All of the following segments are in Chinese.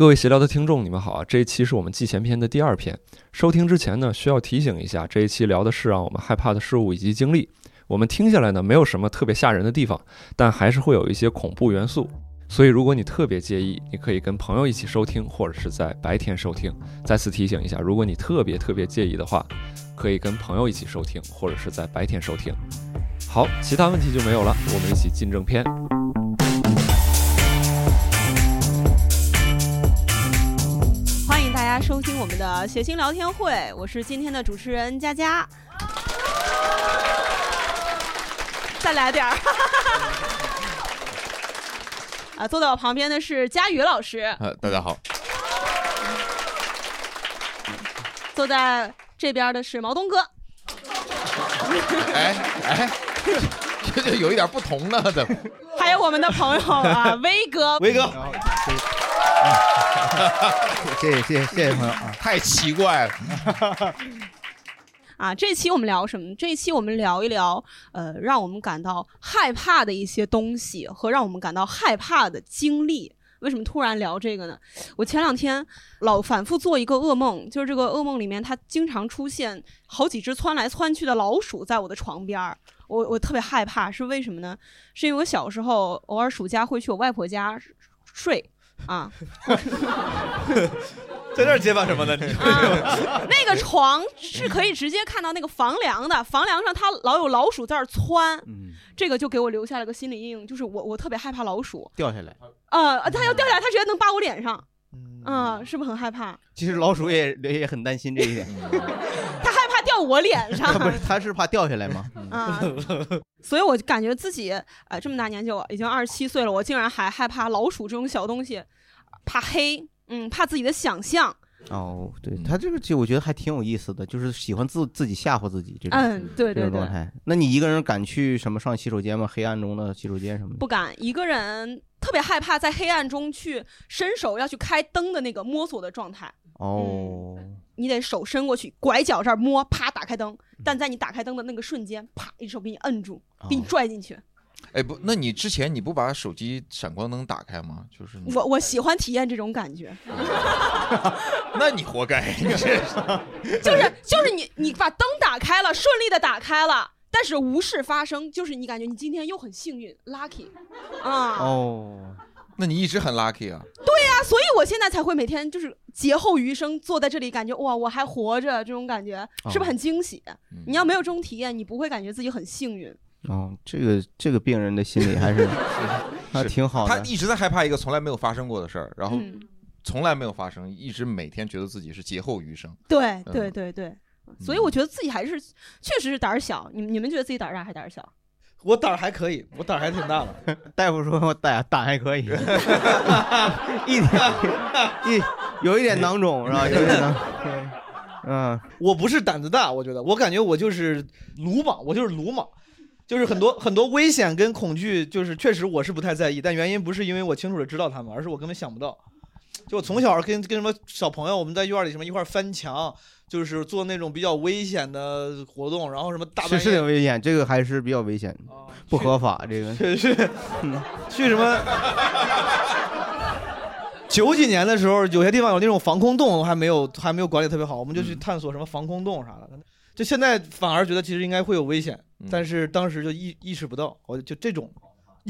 各位闲聊的听众，你们好啊！这一期是我们季前篇的第二篇。收听之前呢，需要提醒一下，这一期聊的是让我们害怕的事物以及经历。我们听下来呢，没有什么特别吓人的地方，但还是会有一些恐怖元素。所以如果你特别介意，你可以跟朋友一起收听，或者是在白天收听。再次提醒一下，如果你特别特别介意的话，可以跟朋友一起收听，或者是在白天收听。好，其他问题就没有了，我们一起进正片。家收听我们的谐星聊天会，我是今天的主持人佳佳。再来点儿。啊，坐在我旁边的是佳宇老师，呃，大家好。坐在这边的是毛东哥，哎哎，这就有一点不同了，怎么？还有我们的朋友啊，威哥，威哥，谢谢谢谢谢谢朋友啊，太奇怪了。啊，这期我们聊什么？这一期我们聊一聊，呃，让我们感到害怕的一些东西和让我们感到害怕的经历。为什么突然聊这个呢？我前两天老反复做一个噩梦，就是这个噩梦里面，它经常出现好几只窜来窜去的老鼠在我的床边儿，我我特别害怕，是为什么呢？是因为我小时候偶尔暑假会去我外婆家睡啊。在这儿结巴什么呢？啊，那个床是可以直接看到那个房梁的，房梁上它老有老鼠在那儿窜，嗯，这个就给我留下了个心理阴影，就是我我特别害怕老鼠，掉下来。啊，它要掉下来，它直接能扒我脸上，嗯，是不是很害怕？其实老鼠也也很担心这一点，怕掉我脸上，不是，他是怕掉下来吗？啊，所以我就感觉自己呃这么大年纪，我已经二十七岁了，我竟然还害怕老鼠这种小东西，怕黑。嗯，怕自己的想象。哦，对他这个其实我觉得还挺有意思的，就是喜欢自自己吓唬自己这种。嗯，对对对。状态。那你一个人敢去什么上洗手间吗？黑暗中的洗手间什么的？不敢，一个人特别害怕在黑暗中去伸手要去开灯的那个摸索的状态。哦。你得手伸过去，拐角这儿摸，啪打开灯。但在你打开灯的那个瞬间，啪一手给你摁住，给你拽进去。哎不，那你之前你不把手机闪光灯打开吗？就是我我喜欢体验这种感觉。那你活该，就是就是你你把灯打开了，顺利的打开了，但是无事发生，就是你感觉你今天又很幸运，lucky，啊哦，那你一直很 lucky 啊？对呀，所以我现在才会每天就是劫后余生坐在这里，感觉哇我还活着，这种感觉是不是很惊喜？你要没有这种体验，你不会感觉自己很幸运。哦，这个这个病人的心理还是 还挺好的。他一直在害怕一个从来没有发生过的事儿，然后从来没有发生，一直每天觉得自己是劫后余生。对对对对，所以我觉得自己还是确实是胆儿小。你们你们觉得自己胆儿大还是胆儿小？我胆儿还可以，我胆儿还挺大的。大夫说我胆胆还可以，一点一有一点囊肿是吧？有一点囊。嗯，我不是胆子大，我觉得我感觉我就是鲁莽，我就是鲁莽。就是很多很多危险跟恐惧，就是确实我是不太在意，但原因不是因为我清楚的知道他们，而是我根本想不到。就我从小跟跟什么小朋友，我们在院里什么一块翻墙，就是做那种比较危险的活动，然后什么大是是挺危险，这个还是比较危险，不合法这个。去去 去什么？九几年的时候，有些地方有那种防空洞，还没有还没有管理特别好，我们就去探索什么防空洞啥的。就现在反而觉得其实应该会有危险。但是当时就意意识不到，我就这种，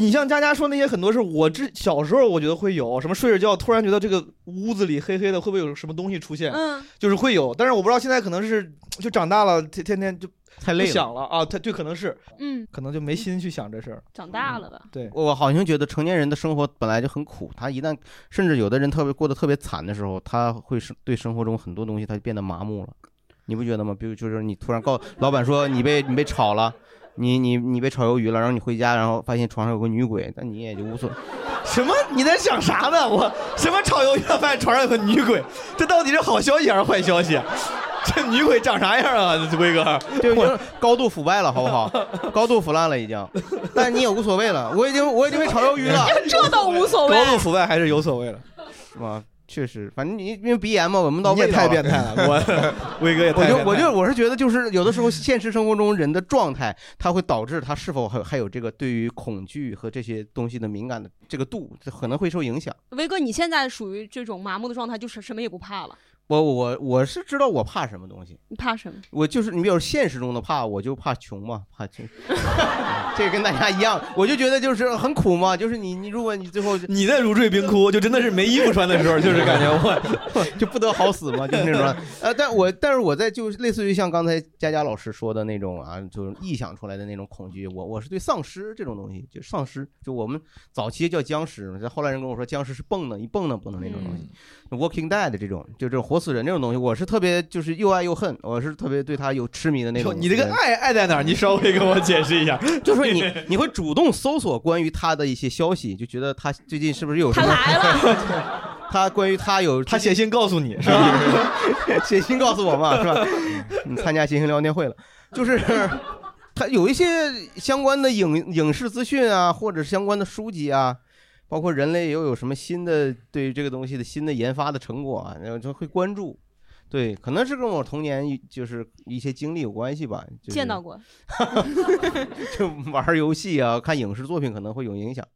你像佳佳说那些很多事我这小时候我觉得会有什么睡着觉突然觉得这个屋子里黑黑的会不会有什么东西出现？嗯，就是会有，但是我不知道现在可能是就长大了天天天就太累想了啊，他对可能是嗯，可能就没心去想这事儿。长大了吧？对，我好像觉得成年人的生活本来就很苦，他一旦甚至有的人特别过得特别惨的时候，他会是对生活中很多东西他就变得麻木了。你不觉得吗？比如就是你突然告老板说你被你被炒了，你你你被炒鱿鱼了，然后你回家，然后发现床上有个女鬼，那你也就无所。什么？你在想啥呢？我什么炒鱿鱼了？发现床上有个女鬼，这到底是好消息还是坏消息？这女鬼长啥样啊？威哥，就 高度腐败了，好不好？高度腐烂了已经，但你也无所谓了。我已经我已经被炒鱿鱼了，这倒无所谓。高度腐败还是有所谓了，是吧？确实，反正你因为鼻炎嘛，闻不到味道了。太变态了，我威哥也太我就变态我就我是觉得，就是有的时候现实生活中人的状态，它会导致他是否还还有这个对于恐惧和这些东西的敏感的这个度，这可能会受影响。威哥，你现在属于这种麻木的状态，就是什么也不怕了。我我我是知道我怕什么东西，你怕什么？我就是你比如现实中的怕，我就怕穷嘛，怕穷，这个跟大家一样，我就觉得就是很苦嘛，就是你你如果你最后你在如坠冰窟，就真的是没衣服穿的时候，就是感觉我 就不得好死嘛，就是那种。呃，但我但是我在就类似于像刚才佳佳老师说的那种啊，就是臆想出来的那种恐惧，我我是对丧尸这种东西，就丧尸，就我们早期叫僵尸，后来人跟我说僵尸是蹦的，一蹦的蹦的那种东西。Walking Dead 这种，就这种活死人这种东西，我是特别就是又爱又恨，我是特别对他有痴迷的那种。你这个爱爱在哪儿？你稍微给我解释一下。就是你 你会主动搜索关于他的一些消息，就觉得他最近是不是有什么？他来了。他关于他有他写信告诉你是吧？写信告诉我嘛是吧？你参加新型聊天会了，就是他有一些相关的影影视资讯啊，或者相关的书籍啊。包括人类又有什么新的对于这个东西的新的研发的成果啊，然后就会关注。对，可能是跟我童年就是一些经历有关系吧。就是、见到过，就玩游戏啊，看影视作品可能会有影响。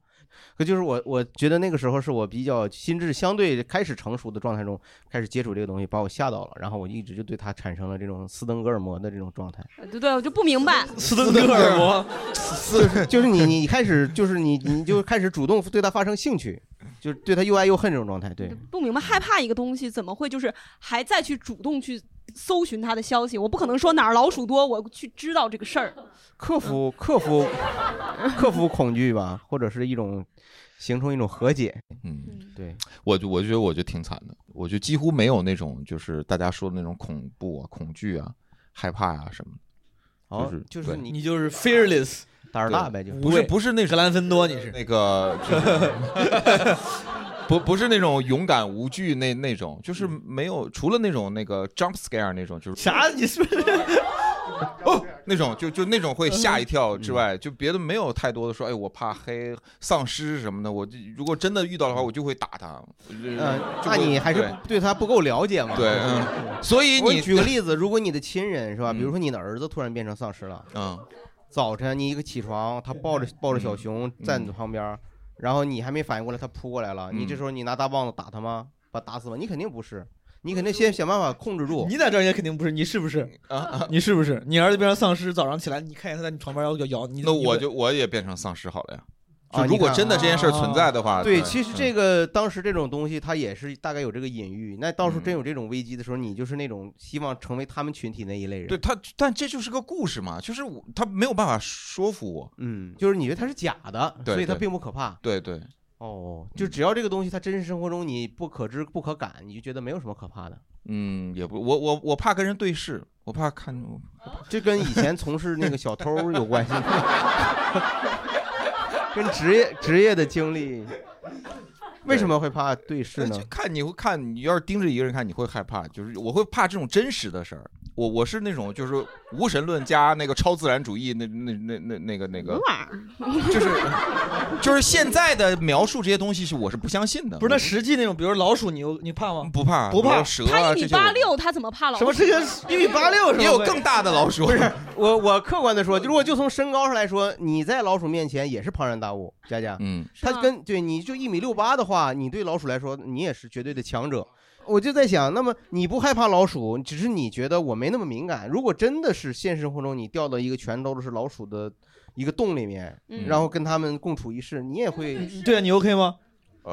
可就是我，我觉得那个时候是我比较心智相对开始成熟的状态中，开始接触这个东西，把我吓到了，然后我一直就对它产生了这种斯登哥尔摩的这种状态。对对，我就不明白。斯登哥尔摩，就是就是你你开始就是你你就开始主动对它发生兴趣，就是对它又爱又恨这种状态。对，不明白害怕一个东西怎么会就是还再去主动去搜寻它的消息？我不可能说哪儿老鼠多，我去知道这个事儿。克服克服克服恐惧吧，或者是一种。形成一种和解，嗯，对，我就我觉得我就挺惨的，我就几乎没有那种就是大家说的那种恐怖啊、恐惧啊、害怕啊什么的，就是就是你你就是 fearless 胆儿大呗，就不是不是那格兰芬多，你是那个，不不是那种勇敢无惧那那种，就是没有除了那种那个 jump scare 那种，就是啥？你是不是？哦，那种就就那种会吓一跳之外，就别的没有太多的说，哎，我怕黑、丧尸什么的。我如果真的遇到的话，我就会打他。嗯，那你还是对他不够了解嘛？对，嗯。所以你举个例子，如果你的亲人是吧，比如说你的儿子突然变成丧尸了，嗯，早晨你一个起床，他抱着抱着小熊在你旁边，然后你还没反应过来，他扑过来了，你这时候你拿大棒子打他吗？把打死吗？你肯定不是。你肯定先想办法控制住。你在这儿也肯定不是，你是不是？啊，你是不是？你儿子变成丧尸，早上起来你看见他在你床边要咬你，那我就我也变成丧尸好了呀。就如果真的这件事存在的话，对，其实这个当时这种东西它也是大概有这个隐喻。那到时候真有这种危机的时候，你就是那种希望成为他们群体那一类人。对他，但这就是个故事嘛，就是我他没有办法说服我。嗯，就是你觉得他是假的，所以他并不可怕。对对。哦，就只要这个东西它真实生活中你不可知不可感，你就觉得没有什么可怕的。嗯，也不，我我我怕跟人对视，我怕看，这跟以前从事那个小偷有关系，跟职业职业的经历。为什么会怕对视呢？看你会看，你要是盯着一个人看，你会害怕。就是我会怕这种真实的事儿。我我是那种就是无神论加那个超自然主义，那那那那那个那个，就是就是现在的描述这些东西是我是不相信的。不是那实际那种，比如老鼠，你你怕吗？不怕，不怕。蛇他一米八六，他怎么怕老鼠？什么这个一米八六？也有更大的老鼠。不是我我客观的说，如果就从身高上来说，你在老鼠面前也是庞然大物。佳佳，嗯，他跟对你就一米六八的话，你对老鼠来说，你也是绝对的强者。我就在想，那么你不害怕老鼠，只是你觉得我没那么敏感。如果真的是现实生活中你掉到一个全都是老鼠的一个洞里面，然后跟他们共处一室，你也会对啊，你 OK 吗？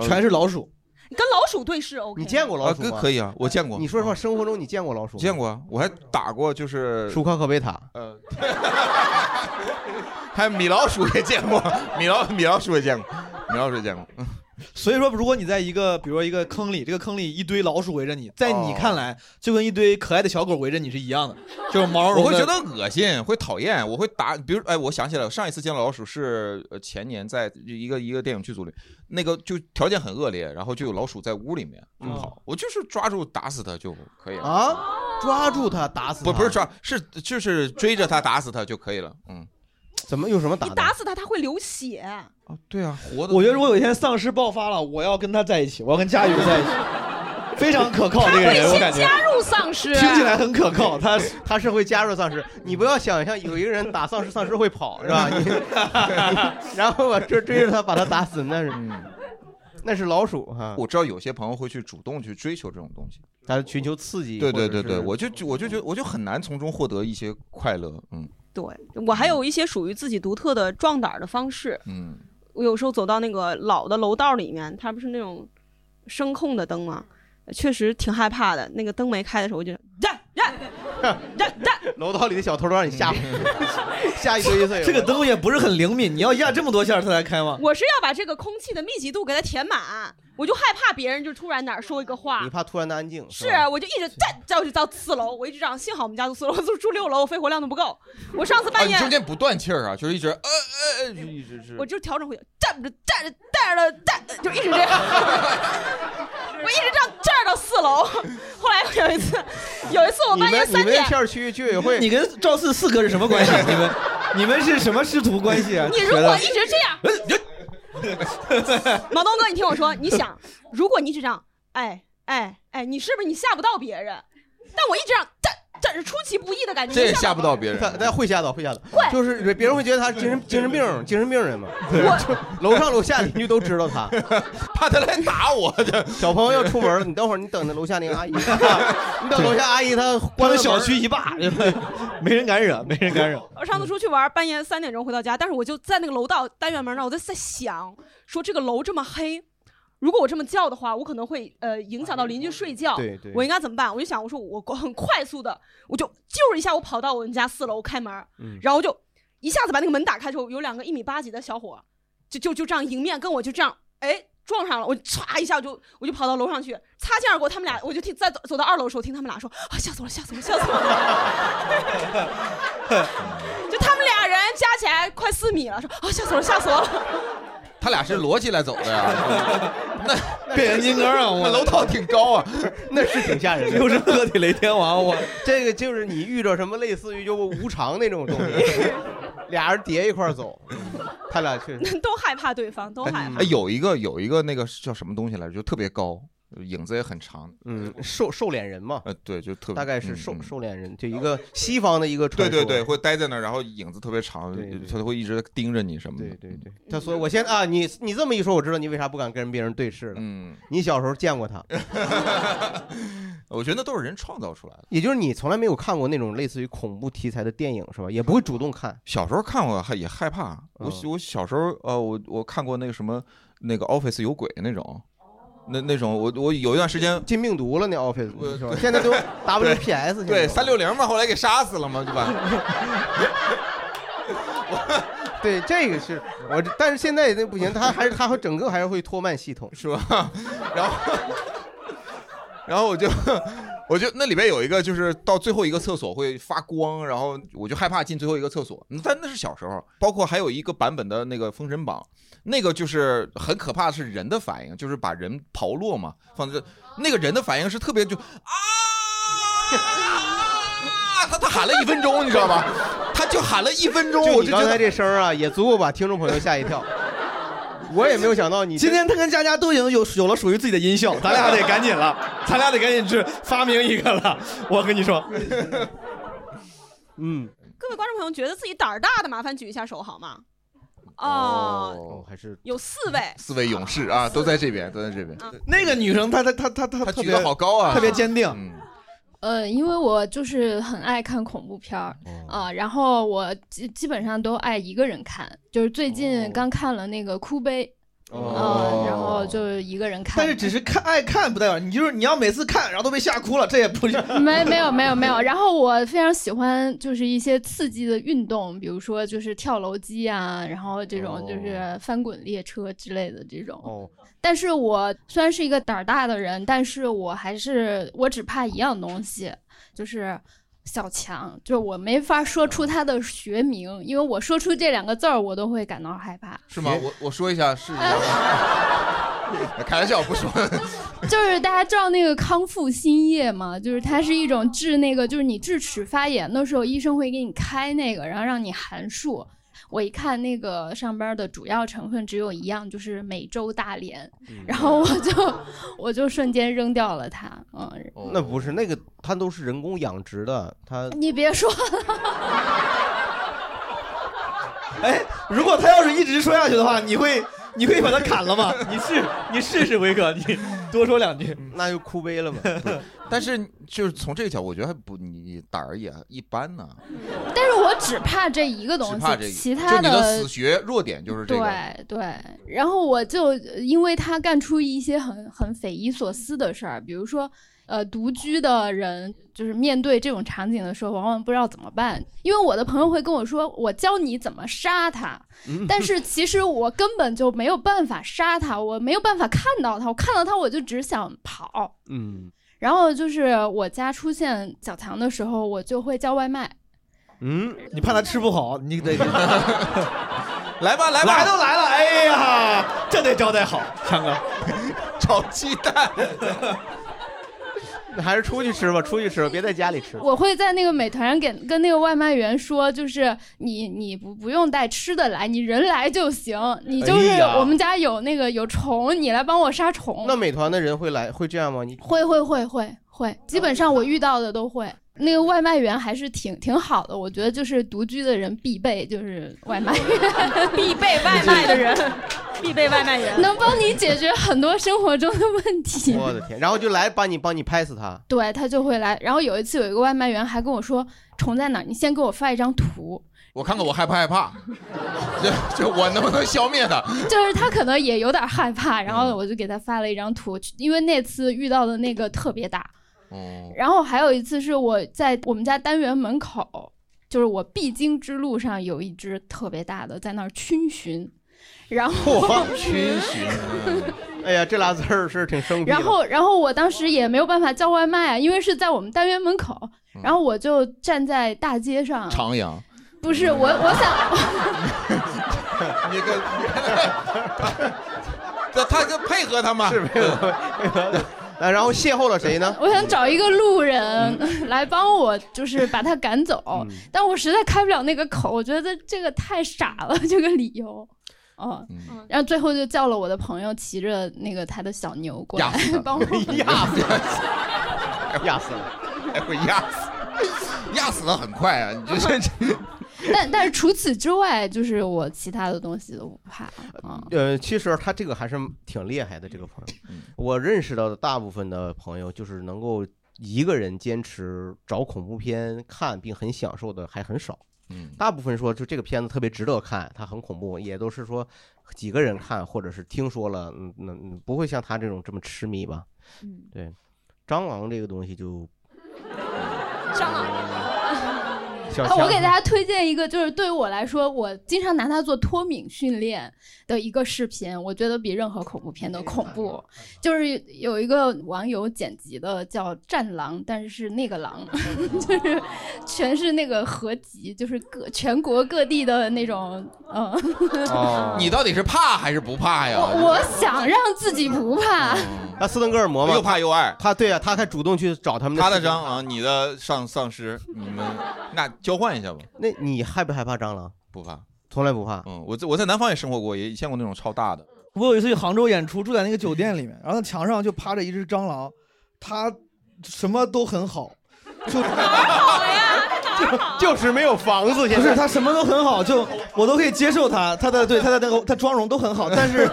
全是老鼠，你跟老鼠对视 OK？你见过老鼠吗？可以啊，我见过。你说实话，生活中你见过老鼠？见过啊，我还打过，就是舒克和贝塔。呃，还有米老鼠也见过，米老米老鼠也见过，米老鼠也见过。所以说，如果你在一个，比如说一个坑里，这个坑里一堆老鼠围着你，在你看来，就跟一堆可爱的小狗围着你是一样的，就是毛 我会觉得恶心，会讨厌，我会打。比如，哎，我想起来了，上一次见到老鼠是呃前年在一个一个电影剧组里，那个就条件很恶劣，然后就有老鼠在屋里面就跑，我就是抓住打死它就可以了啊，抓住它打死不不是抓是就是追着它打死它就可以了，嗯。怎么有什么打？你打死他，他会流血啊！对啊，活的。我觉得如果有一天丧尸爆发了，我要跟他在一起，我要跟佳宇在一起。非常可靠这个人，我感觉加入丧尸，听起来很可靠。他他是会加入丧尸，你不要想象有一个人打丧尸，丧尸会跑是吧？你 然后我追追着他把他打死，那是那是老鼠哈。我知道有些朋友会去主动去追求这种东西，他寻求刺激。对对对对，我就我就觉得我就很难从中获得一些快乐。嗯对我还有一些属于自己独特的壮胆儿的方式。嗯，我有时候走到那个老的楼道里面，它不是那种声控的灯吗？确实挺害怕的。那个灯没开的时候，我就呀呀呀 呀！楼道里的小偷都让你吓 吓一堆岁。这个灯也不是很灵敏，你要压这么多下它才开吗？我是要把这个空气的密集度给它填满，我就害怕别人就突然哪儿说一个话你。怕突然的安静。是，啊我就一直站，再我就到四楼，我一直这样。幸好我们家住四楼，住住六楼，我肺活量都不够。我上次啊，半夜，你中间不断气儿啊，就是一直呃呃呃，就一直是。我就调整回去，站着站着站着站，就一直这样。我一直这样站到四楼。后来有一次，有一次我半夜三点们你们片，儿区居委会，你跟赵四四哥是什么关系？你们你们是什么师徒关系啊？你如果一直这样，毛东哥，你听我说，你想，如果你是这样，哎哎哎，你是不是你吓不到别人？但我一直这样站站着，出其不意的感觉，这也吓不到别人。他他会吓到，会吓到会，就是别人会觉得他是精神精神病精神病人嘛。我 楼上楼下邻居都知道他，怕他来打我。小朋友要出门了，你等会儿你等着楼下那个阿姨，你等楼下阿姨她关了小区一霸，没人敢惹，没人敢惹。我上次出去玩，半夜三点钟回到家，但是我就在那个楼道单元门那儿，我在在想，说这个楼这么黑，如果我这么叫的话，我可能会呃影响到邻居睡觉，对对我应该怎么办？我就想，我说我很快速的，我就就是一下，我跑到我们家四楼开门，嗯然后就一下子把那个门打开之后，有两个一米八几的小伙，就就就这样迎面跟我就这样，哎。撞上了，我歘一下就我就跑到楼上去，擦肩而过。他们俩，我就听在走走到二楼的时候，听他们俩说啊，吓死我了，吓死我了，吓死我了。就他们俩人加起来快四米了，说啊吓死我了，吓死我了。他俩是摞起来走的呀，那变形金刚啊！我楼道挺高啊。那是挺吓人的。又是个体雷天王，我 这个就是你遇着什么类似于就无常那种东西，俩人叠一块儿走，他俩确实都害怕对方，都害怕哎，。有一个有一个那个叫什么东西来着，就特别高，影子也很长。嗯瘦瘦脸人嘛，呃，对，就特别大概是瘦瘦脸人，就一个西方的一个传说。对对对，会待在那儿，然后影子特别长对对，他会一直盯着你什么的。对对对，他所以，我先啊，你你这么一说，我知道你为啥不敢跟别人对视了。嗯，你小时候见过他 我觉得那都是人创造出来的。也就是你从来没有看过那种类似于恐怖题材的电影是吧？也不会主动看。小时候看过，还也害怕。我嗯我小时候呃，我我看过那个什么那个 Office 有鬼那种，那那种我我有一段时间进病毒了那 Office 我是吧？现在都 WPS 对 三六零嘛，后来给杀死了嘛，对吧？对这个是我，但是现在那不行，它还是它会整个还是会拖慢系统。是吧？然后，然后我就，我就那里边有一个，就是到最后一个厕所会发光，然后我就害怕进最后一个厕所。嗯但那是小时候，包括还有一个版本的那个《封神榜》，那个就是很可怕的是人的反应，就是把人刨落嘛，放在这，那个人的反应是特别就啊，他他喊了一分钟，你知道吗？他就喊了一分钟，就你刚才我就觉得这声啊，也足够把听众朋友吓一跳。我也没有想到你今天他跟佳佳都已经有有了属于自己的音效，咱俩得赶紧了，咱俩得赶紧去发明一个了。我跟你说，嗯各位观众朋友，觉得自己胆儿大的，麻烦举一下手好吗？哦，哦。还是有四位。四位勇士啊，都在这边，都在这边。那个女生她她她她她举得好高啊，特别坚定。嗯，呃，因为我就是很爱看恐怖片儿啊、然后我基基本上都爱一个人看，就是最近刚看了那个《哭悲》啊、然后就是一个人看。但是只是看爱看不代表你就是你要每次看然后都被吓哭了，这也不是。没没有没有没有，然后我非常喜欢就是一些刺激的运动，比如说就是跳楼机啊，然后这种就是翻滚列车之类的这种。哦，但是我虽然是一个胆儿大的人，但是我还是我只怕一样东西，就是小强，就是我没法说出他的学名，因为我说出这两个字儿，我都会感到害怕。是吗？我我说一下是。开玩笑，不说。就是大家知道那个康复新液吗？就是它是一种治那个，就是你智齿发炎的时候，医生会给你开那个，然后让你含漱。我一看那个上边的主要成分只有一样，就是美洲大蠊，然后我就我就瞬间扔掉了它。嗯，那不是那个，它都是人工养殖的，它你别说，哎，如果他要是一直说下去的话，你会你可以把他砍了吗？你试你试试，威哥，你多说两句，那就哭悲了嘛。但是就是从这个角度，我觉得还不你胆儿也一般呢，但是我只怕这一个东西，只怕这个，其他就你的死穴弱点就是这个。对对，然后我就因为他干出一些很很匪夷所思的事儿，比如说，呃，独居的人就是面对这种场景的时候，往往不知道怎么办。因为我的朋友会跟我说，我教你怎么杀他，但是其实我根本就没有办法杀他，我没有办法看到他，我看到他我就只想跑。嗯然后就是我家出现小强的时候，我就会叫外卖。嗯，你怕他吃不好，你得 来吧来吧，来都来了，哎呀，这得招待好，强哥，炒鸡蛋，那还是出去吃吧，出去吃吧，别在家里吃。我会在那个美团上给跟那个外卖员说，就是你你不不用带吃的来，你人来就行。你就是哎呀我们家有那个有虫，你来帮我杀虫。那美团的人会来会这样吗？你会会会会会，基本上我遇到的都会。那个外卖员还是挺挺好的，我觉得就是独居的人必备，就是外卖员 必备外卖的人，必备外卖员。能帮你解决很多生活中的问题。我的天，然后就来帮你帮你拍死他。对他就会来。然后有一次有一个外卖员还跟我说虫在哪儿，你先给我发一张图。我看看我害不害怕，就就我能不能消灭它？就是他可能也有点害怕，然后我就给他发了一张图，因为那次遇到的那个特别大。哦，然后还有一次是我在我们家单元门口，就是我必经之路上有一只特别大的在那儿逡巡，然后嚯，逡巡。哎呀，这俩字儿是挺生僻的。然后，然后我当时也没有办法叫外卖啊，因为是在我们单元门口，然后我就站在大街上。徜徉。不是我，我想，你跟，这 他跟配合他吗？是配合啊，然后邂逅了谁呢？我想找一个路人来帮我，就是把他赶走，但我实在开不了那个口，我觉得这个太傻了，这个理由。哦，然后最后就叫了我的朋友骑着那个他的小牛过来帮我压死，压死了，还会压死，压死的很快啊！你这这。但 但是除此之外，就是我其他的东西都不怕啊。呃，其实他这个还是挺厉害的，这个朋友。我认识到的大部分的朋友，就是能够一个人坚持找恐怖片看并很享受的还很少。嗯，大部分说就这个片子特别值得看，它很恐怖，也都是说几个人看，或者是听说了，嗯嗯，不会像他这种这么痴迷吧？嗯，对，蟑螂这个东西就蟑螂。小啊，我给大家推荐一个，就是对于我来说，我经常拿它做脱敏训练的一个视频，我觉得比任何恐怖片都恐怖。就是有一个网友剪辑的叫《战狼》，但是是那个狼，就是全是那个合集，就是各全国各地的那种，嗯。哦，你到底是怕还是不怕呀？我我想让自己不怕。那斯登哥尔摩嘛，又怕又爱。他对啊，他还主动去找他们。他的蟑螂，你的丧丧尸，你们那交换一下吧。那你害不害怕蟑螂？不怕，从来不怕。嗯，我在我在南方也生活过，也见过那种超大的。我有一次去杭州演出，住在那个酒店里面，然后墙上就趴着一只蟑螂，它什么都很好，就好呀，就就是没有房子，不是它什么都很好，就我都可以接受它，它的对它的那个它妆容都很好，但是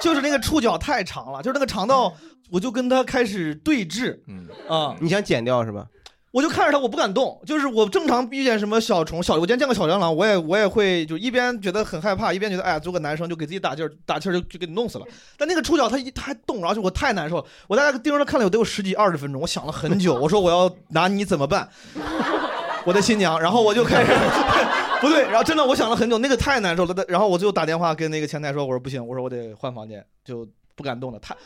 就是那个触角太长了，就是那个长到我就跟他开始对峙，嗯啊，你想剪掉是吧？我就看着它，我不敢动。就是我正常遇见什么小虫、小，我今天见过小蟑螂，我也我也会就一边觉得很害怕，一边觉得哎呀，做个男生就给自己打气儿，打气儿就就给你弄死了。但那个触角它一它还动，然后就我太难受了。我在那盯着它看了有得有十几二十分钟，我想了很久，我说我要拿你怎么办？我的新娘，然后我就开始 不对，然后真的我想了很久，那个太难受了。然后我就打电话跟那个前台说，我说不行，我说我得换房间，就不敢动了。他。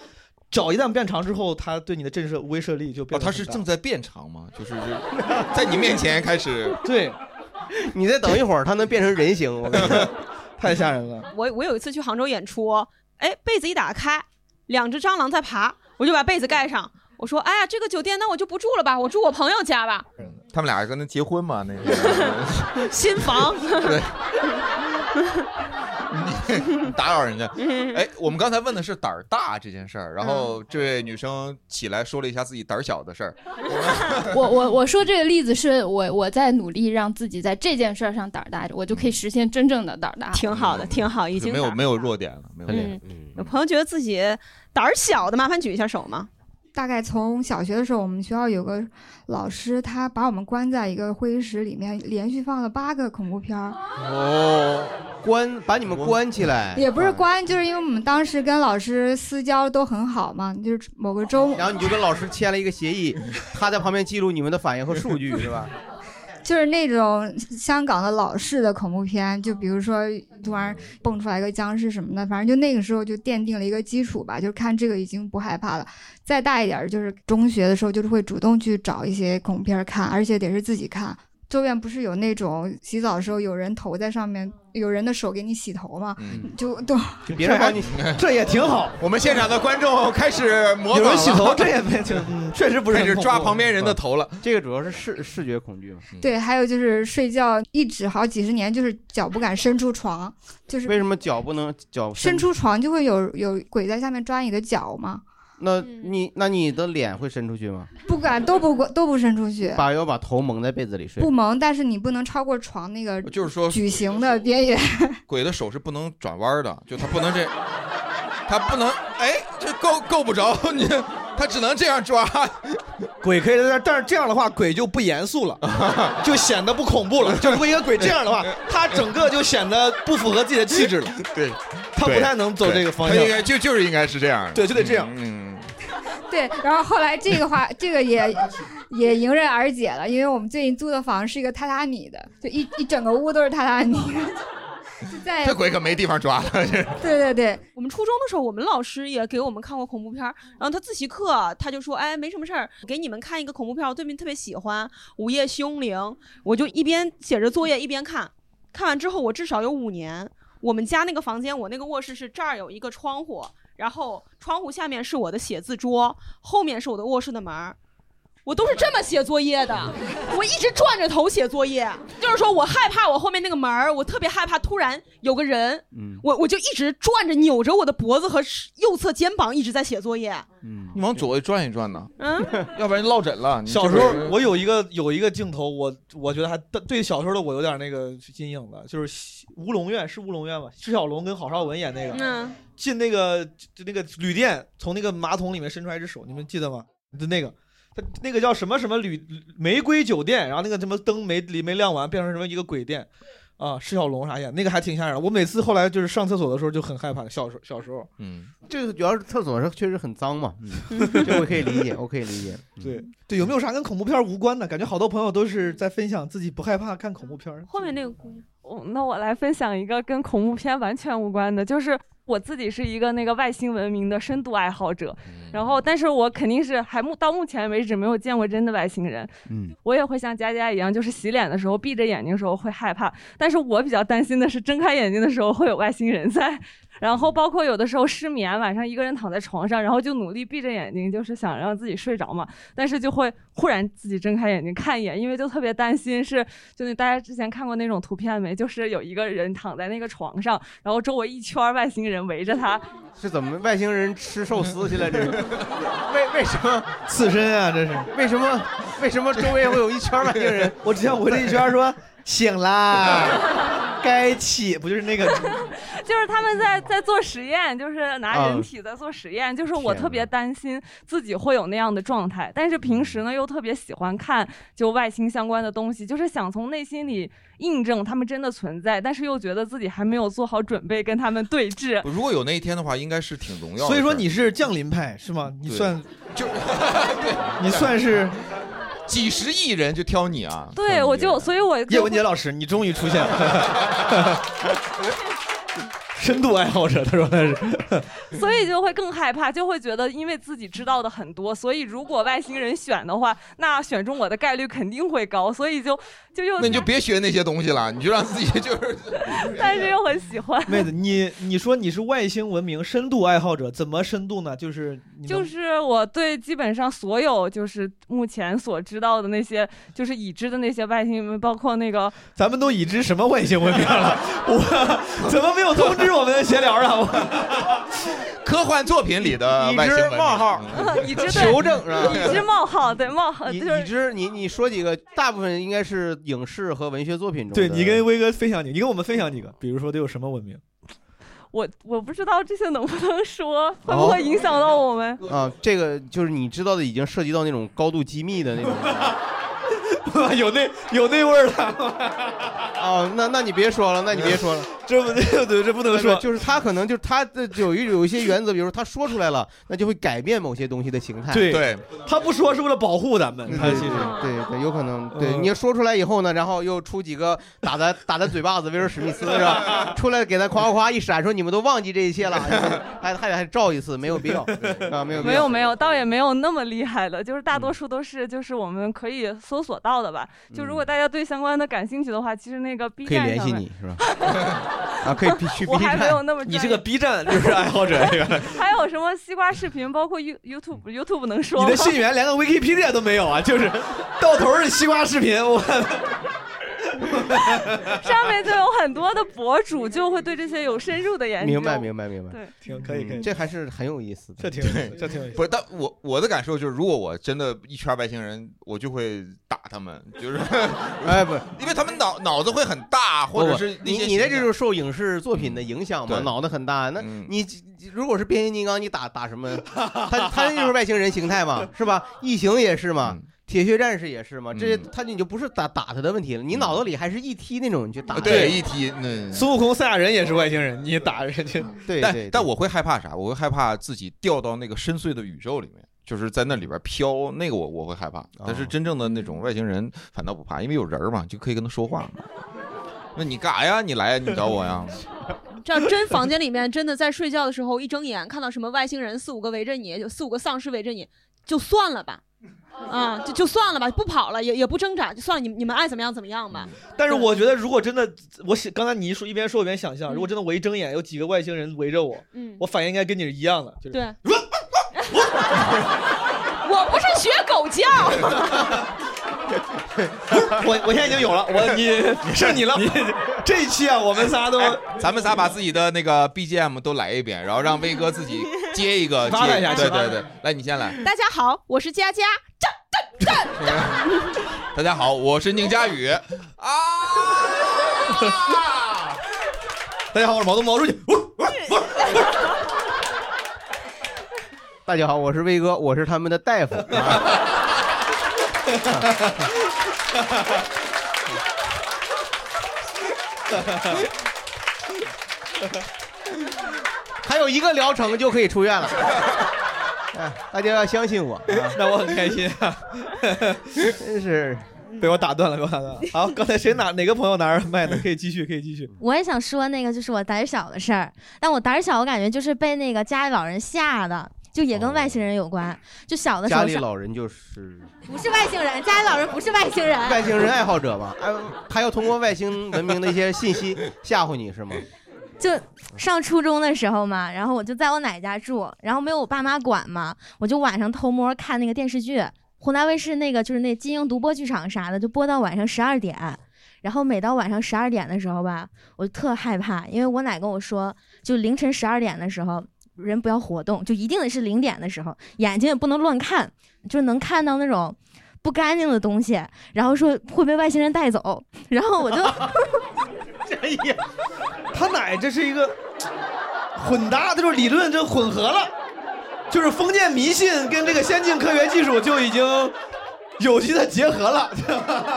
脚一旦变长之后，他对你的震慑威慑力就变。哦，他是正在变长吗？就是在你面前开始。对，你再等一会儿，他能变成人形，我跟你说，太吓人了。我我有一次去杭州演出，哎，被子一打开，两只蟑螂在爬，我就把被子盖上。我说，哎呀，这个酒店那我就不住了吧，我住我朋友家吧。他们俩跟他结婚嘛？那个 新房。对。你 打扰人家。哎，我们刚才问的是胆儿大这件事儿，然后这位女生起来说了一下自己胆儿小的事儿。我我我说这个例子是我我在努力让自己在这件事儿上胆儿大，我就可以实现真正的胆儿大。挺好的，挺好，已经没有没有弱点了，没有弱点。嗯，有朋友觉得自己胆儿小的，麻烦举一下手吗？大概从小学的时候，我们学校有个老师，他把我们关在一个会议室里面，连续放了八个恐怖片儿。哦，关把你们关起来，也不是关，就是因为我们当时跟老师私交都很好嘛，就是某个周，然后你就跟老师签了一个协议，他在旁边记录你们的反应和数据，是吧？就是那种香港的老式的恐怖片，就比如说突然蹦出来一个僵尸什么的，反正就那个时候就奠定了一个基础吧。就是看这个已经不害怕了。再大一点，就是中学的时候，就是会主动去找一些恐怖片看，而且得是自己看。周边不是有那种洗澡的时候有人头在上面，有人的手给你洗头吗？就都 别人帮你，这也挺好。我们现场的观众开始模仿有人洗头，这也 没挺，嗯确实不是抓旁边人的头了。这个主要是视视觉恐惧嘛。对，还有就是睡觉一直好几十年，就是脚不敢伸出床，就是为什么脚不能脚伸出床就会有有鬼在下面抓你的脚吗？那你那你的脸会伸出去吗？不敢，都不都不伸出去，把要把头蒙在被子里睡。不蒙，但是你不能超过床那个就是说矩形的边缘。鬼的手是不能转弯的，就他不能这，他不能，哎，这够够不着你，他只能这样抓。鬼可以在那儿，但是这样的话，鬼就不严肃了，就显得不恐怖了。就如果一个鬼这样的话，他整个就显得不符合自己的气质了。对，他不太能走这个方向他应该就就是应该是这样，对，就得这样。嗯，对，然后后来这个话，这个也也迎刃而解了，因为我们最近租的房是一个榻榻米的，就一一整个屋都是榻榻米，这鬼可没地方抓了。这对对对，我们初中的时候，我们老师也给我们看过恐怖片儿，然后他自习课他就说，哎，没什么事儿，给你们看一个恐怖片儿，我对面特别喜欢《午夜凶铃》，我就一边写着作业一边看，看完之后我至少有五年。我们家那个房间，我那个卧室是这儿有一个窗户，然后窗户下面是我的写字桌，后面是我的卧室的门儿。我都是这么写作业的，我一直转着头写作业，就是说我害怕我后面那个门儿，我特别害怕突然有个人，嗯我我就一直转着扭着我的脖子和右侧肩膀一直在写作业。嗯，你往左转一转呢，嗯，要不然落枕了。你小时候我有一个有一个镜头，我我觉得还对小时候的我有点那个阴影的，就是西乌龙院是乌龙院吧？释小龙跟郝邵文演那个，嗯，进那个就那个旅店，从那个马桶里面伸出来一只手，你们记得吗？就那个。他那个叫什么什么旅玫瑰酒店，然后那个什么灯没没亮完，变成什么一个鬼店，啊，释小龙啥演，那个还挺吓人的。我每次后来就是上厕所的时候就很害怕，小时候小时候，嗯，这个主要是厕所是确实很脏嘛，嗯，这我可以理解，我可以理解。嗯对对，有没有啥跟恐怖片无关的？感觉好多朋友都是在分享自己不害怕看恐怖片。后面那个姑娘，哦，那我来分享一个跟恐怖片完全无关的，就是我自己是一个那个外星文明的深度爱好者，然后但是我肯定是还目到目前为止没有见过真的外星人，嗯，我也会像佳佳一样，就是洗脸的时候闭着眼睛的时候会害怕，但是我比较担心的是睁开眼睛的时候会有外星人在。然后包括有的时候失眠，晚上一个人躺在床上，然后就努力闭着眼睛，就是想让自己睡着嘛，但是就会忽然自己睁开眼睛看一眼，因为就特别担心是，就那大家之前看过那种图片没？就是有一个人躺在那个床上，然后周围一圈外星人围着他，是怎么外星人吃寿司去了？这 是为为什么刺身啊？这是为什么？为什么周围会有一圈外星人？我只想围了一圈说醒啦，该起不就是那个？就是他们在在做实验，就是拿啊人体在做实验，就是我特别担心自己会有那样的状态，但是平时呢又特别喜欢看就外星相关的东西，就是想从内心里印证他们真的存在，但是又觉得自己还没有做好准备跟他们对峙。如果有那一天的话，应该是挺荣耀的事儿。所以说你是降临派是吗？你算就你算是几十亿人就挑你啊？对，我就所以我叶文洁老师，你终于出现了。深度爱好者，他说他是。所以就会更害怕，就会觉得因为自己知道的很多，所以如果外星人选的话，那选中我的概率肯定会高，所以就就又那你就别学那些东西了，你就让自己就是。但是又很喜欢。妹子，你你说你是外星文明深度爱好者，怎么深度呢？就是你能就是我对基本上所有就是目前所知道的那些就是已知的那些外星，包括那个咱们都已知什么外星文明了？我怎么没有通知我们的闲聊啊？我 科幻作品里的外星文明冒号 已知求证是吧？已知冒号对冒号已就是已知，你你说几个？大部分应该是影视和文学作品中。对你跟威哥分享几个，你跟我们分享几个，比如说都有什么文明？我我不知道这些能不能说，会哦不会影响到我们？啊，这个就是你知道的，已经涉及到那种高度机密的那种。有那有那味儿了。哦，那那你别说了，那你别说了，这不 对对，这不能说。就是他可能就是他的有一有一些原则，比如说他说出来了，那就会改变某些东西的形态。对他不说是为了保护咱们，他对其实对对对，有可能。对，嗯你要说出来以后呢，然后又出几个打咱打咱嘴巴子，威尔史密斯是吧？出来给他夸夸夸一闪，说你们都忘记这一切了，还还得还照一次，没有必要啊，没有必要没有没有，倒也没有那么厉害的，就是大多数都是就是我们可以搜索到的吧。就如果大家对相关的感兴趣的话，其实那个 B 可以联系你是吧？啊，可以必须 B 我还没有站。那么你是个 B 站就是爱好者，这个 还有什么西瓜视频，包括 You YouTube YouTube 能说吗？你的信源连个 Wikipedia 都没有啊，就是到头是西瓜视频，我 上面就有很多的博主就会对这些有深入的研究。明白明白明白，对，挺可以可以嗯这还是很有意思的。这挺有意思这挺有意思。不是，但我我的感受就是，如果我真的一圈外星人，我就会打他们，就是，哎不，因为他们脑脑子会很大，或者是你你那就是受影视作品的影响嘛，脑子很大。那嗯你如果是变形金刚，你打打什么？他他就是外星人形态嘛，是吧？异形也是嘛。铁血战士也是嘛，这些他你就不是打打他的问题了，你脑子里还是一踢那种，你去打他。对一踢那孙悟空、赛亚人也是外星人，你打人家，但对但但我会害怕啥？我会害怕自己掉到那个深邃的宇宙里面，就是在那里边飘，那个我我会害怕。但是真正的那种外星人反倒不怕，因为有人嘛，就可以跟他说话嘛。那你干啥呀？你来呀？你找我呀？这样真房间里面真的在睡觉的时候，一睁眼看到什么外星人四五个围着你，就四五个丧尸围着你，就算了吧，啊，就就算了吧，不跑了，也也不挣扎，就算了，你你们爱怎么样怎么样吧。但是我觉得，如果真的，我想刚才你一说一边说一边想象，如果真的我一睁眼有几个外星人围着我，嗯我反应应该跟你是一样的，就是对。我不是学狗叫，我我现在已经有了，我你是你了，你 这一期啊，我们仨都，咱们仨把自己的那个 BGM 都来一遍，然后让威哥自己接一个，接一下对对对，来你先来。大家好，我是佳佳，大家好，我是宁佳宇啊。大家好，我是毛东毛书记。大家好，我是威哥，我是他们的大夫。啊 还有一个疗程就可以出院了。哎，大家要相信我，啊、那我很开心啊，真是被我打断了，被我打断了。好，刚才谁拿哪个朋友拿着麦呢？可以继续，可以继续。我也想说那个，就是我胆小的事儿。但我胆小，我感觉就是被那个家里老人吓的，就也跟外星人有关。就小的时候家里老人就是不是外星人，家里老人不是外星人，外星人爱好者嘛？哎，他要通过外星文明的一些信息 吓唬你是吗？就上初中的时候嘛，然后我就在我奶家住，然后没有我爸妈管嘛，我就晚上偷摸看那个电视剧，湖南卫视那个就是那金鹰独播剧场啥的，就播到晚上十二点。然后每到晚上十二点的时候吧，我就特害怕，因为我奶跟我说，就凌晨十二点的时候，人不要活动，就一定得是零点的时候，眼睛也不能乱看，就能看到那种不干净的东西，然后说会被外星人带走，然后我就。哎呀，他奶这是一个混搭，这种理论这混合了，就是封建迷信跟这个先进科学技术就已经有机的结合了。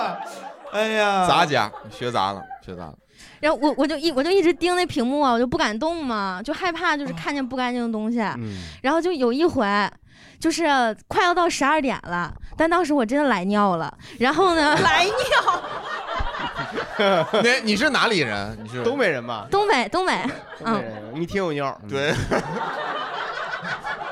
哎呀，杂家学杂了，学杂了。然后我我就一我就一直盯那屏幕啊，我就不敢动嘛，就害怕就是看见不干净的东西。然后就有一回，就是快要到十二点了，但当时我真的来尿了。然后呢，来尿，你你是哪里人？你是东北人吧？东北，东北，嗯，东北人，你挺有尿。对，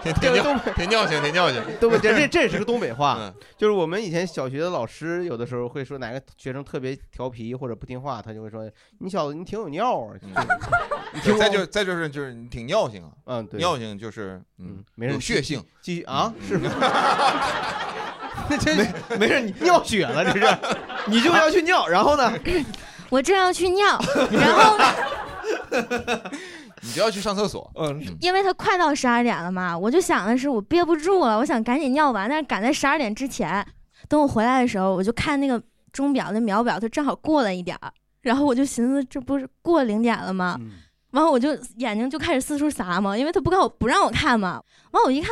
挺挺尿，挺尿性，挺尿性。东北这这这也是个东北话嗯，就是我们以前小学的老师有的时候会说哪个学生特别调皮或者不听话，他就会说你小子你挺有尿啊。你听过再就再就是就是你挺尿性啊，嗯对尿性就是嗯没事有血性，继续啊嗯是吗？那这没事，你尿血了这是，你就要去尿，然后呢？我正要去尿，然后呢，你就要去上厕所。嗯，因为他快到十二点了嘛，我就想的是我憋不住了，我想赶紧尿完，但是赶在十二点之前。等我回来的时候，我就看那个钟表那秒表，它正好过了一点儿，然后我就寻思这不是过零点了吗？完后我就眼睛就开始四处撒嘛，因为他不告我不让我看嘛。完我一看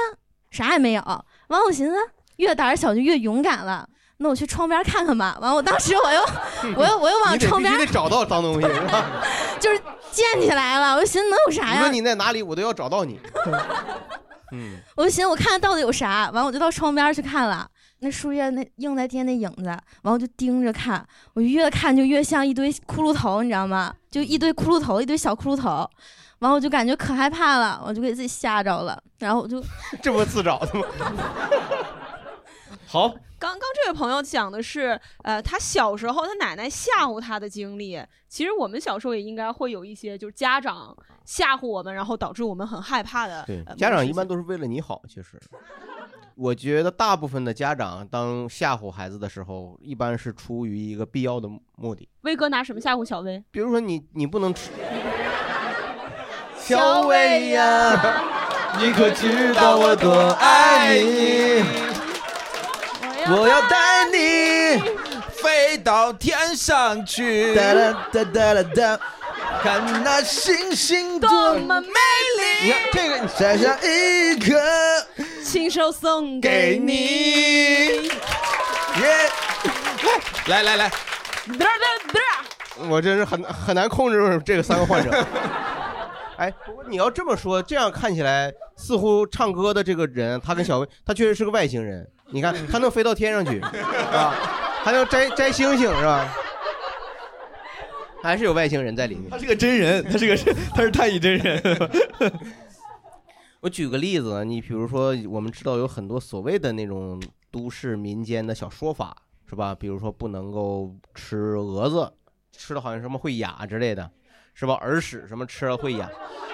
啥也没有，完我寻思越胆儿小就越勇敢了。那我去窗边看看吧。完，我当时我又，我又，我又往你得窗边必须得找到脏东西，是吧？就是溅起来了。我就寻思能有啥呀无论？你在哪里，我都要找到你。嗯，我就寻思我看看到底有啥。完，我就到窗边去看了。那树叶那映在天那影子，完我就盯着看，我越看就越像一堆骷髅头，你知道吗？就一堆骷髅头，一堆小骷髅头。完我就感觉可害怕了，我就给自己吓着了，然后我就这不自找的吗？好，刚刚这位朋友讲的是，呃，他小时候他奶奶吓唬他的经历。其实我们小时候也应该会有一些，就是家长吓唬我们，然后导致我们很害怕的。对呃，家长一般都是为了你好，其实。我觉得大部分的家长当吓唬孩子的时候，一般是出于一个必要的目的，威哥拿什么吓唬小威？比如说你你不能吃。小威呀，你可知道我多爱你？我要带你飞到天上去。哒啦哒哒啦哒，看那星星多么美丽。你看这个，摘下一颗亲手送给给你。你。耶，来来来，嘚儿嘚嘚我真是很很难控制这个三个患者。哎，不过你要这么说，这样看起来似乎唱歌的这个人，他跟小薇，他确实是个外星人。你看，它能飞到天上去，是吧？还能摘摘星星，是吧？还是有外星人在里面他。是个真人，他是个真，他是太乙真人。我举个例子，你比如说，我们知道有很多所谓的那种都市民间的小说法，是吧？比如说不能够吃蛾子，吃了好像什么会哑之类的，是吧？耳屎什么吃了会哑，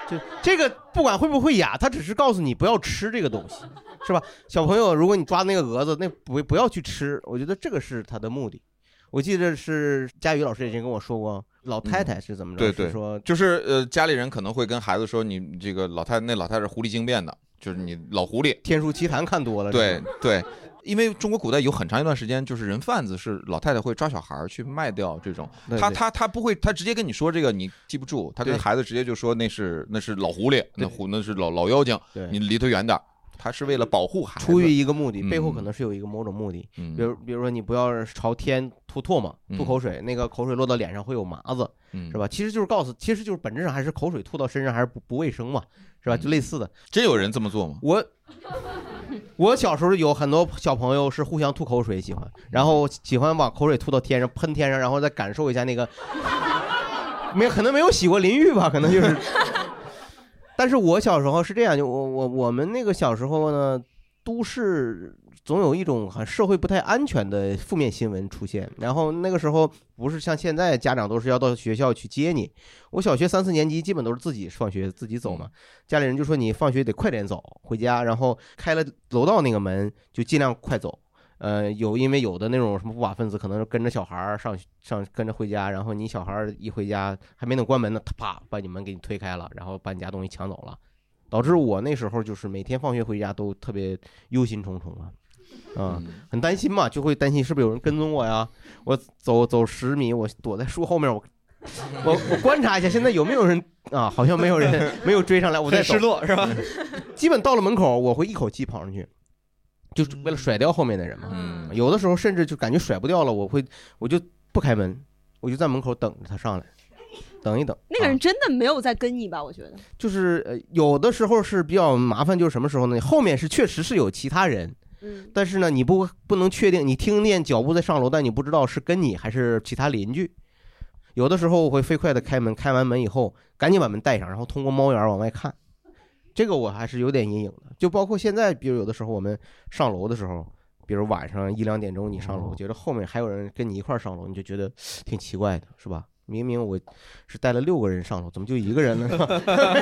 就这个不管会不会哑，他只是告诉你不要吃这个东西，是吧？小朋友，如果你抓那个蛾子，那不不要去吃，我觉得这个是他的目的。我记得是佳宇老师以前跟我说过，老太太是怎么着？对对，是说就是呃，家里人可能会跟孩子说，你这个老太那老太太是狐狸精变的，就是你老狐狸。《天书奇谭》看多了，对对，因为中国古代有很长一段时间，就是人贩子是老太太会抓小孩儿去卖掉这种，他他他不会，他直接跟你说这个你记不住，他跟孩子直接就说那是那是老狐狸，那狐那是老老妖精对，你离他远点儿。他是为了保护孩子，出于一个目的，嗯背后可能是有一个某种目的。嗯比如，比如说你不要朝天吐唾沫、吐口水，那个口水落到脸上会有麻子，嗯是吧？其实就是告诉，其实就是本质上还是口水吐到身上还是不不卫生嘛，是吧？就类似的。真有人这么做吗？我我小时候有很多小朋友是互相吐口水，喜欢，然后喜欢把口水吐到天上，喷天上，然后再感受一下那个，没可能没有洗过淋浴吧？可能就是。但是我小时候是这样，就我我我们那个小时候呢，都市总有一种社会不太安全的负面新闻出现。然后那个时候不是像现在家长都是要到学校去接你，我小学三四年级基本都是自己放学自己走嘛，家里人就说你放学得快点走回家，然后开了楼道那个门就尽量快走。呃，有因为有的那种什么不法分子可能是跟着小孩儿上上跟着回家，然后你小孩儿一回家还没等关门呢，他啪把你门给你推开了，然后把你家东西抢走了，导致我那时候就是每天放学回家都特别忧心忡忡啊，啊、很担心嘛，就会担心是不是有人跟踪我呀？我走走十米，我躲在树后面，我我我观察一下，现在有没有人啊？好像没有人，没有追上来，我再很失落是吧？基本到了门口，我会一口气跑上去，就是为了甩掉后面的人嘛。嗯有的时候甚至就感觉甩不掉了，我会我就不开门，我就在门口等着他上来，等一等。那个人真的没有在跟你吧？我觉得。就是呃，有的时候是比较麻烦，就是什么时候呢？后面是确实是有其他人，嗯，但是呢，你不不能确定，你听见脚步在上楼，但你不知道是跟你还是其他邻居。有的时候我会飞快的开门，开完门以后赶紧把门带上，然后通过猫眼儿往外看。这个我还是有点阴影的，就包括现在，比如有的时候我们上楼的时候，比如晚上一两点钟你上楼，觉得后面还有人跟你一块儿上楼，你就觉得挺奇怪的，是吧？明明我是带了六个人上楼，怎么就一个人呢？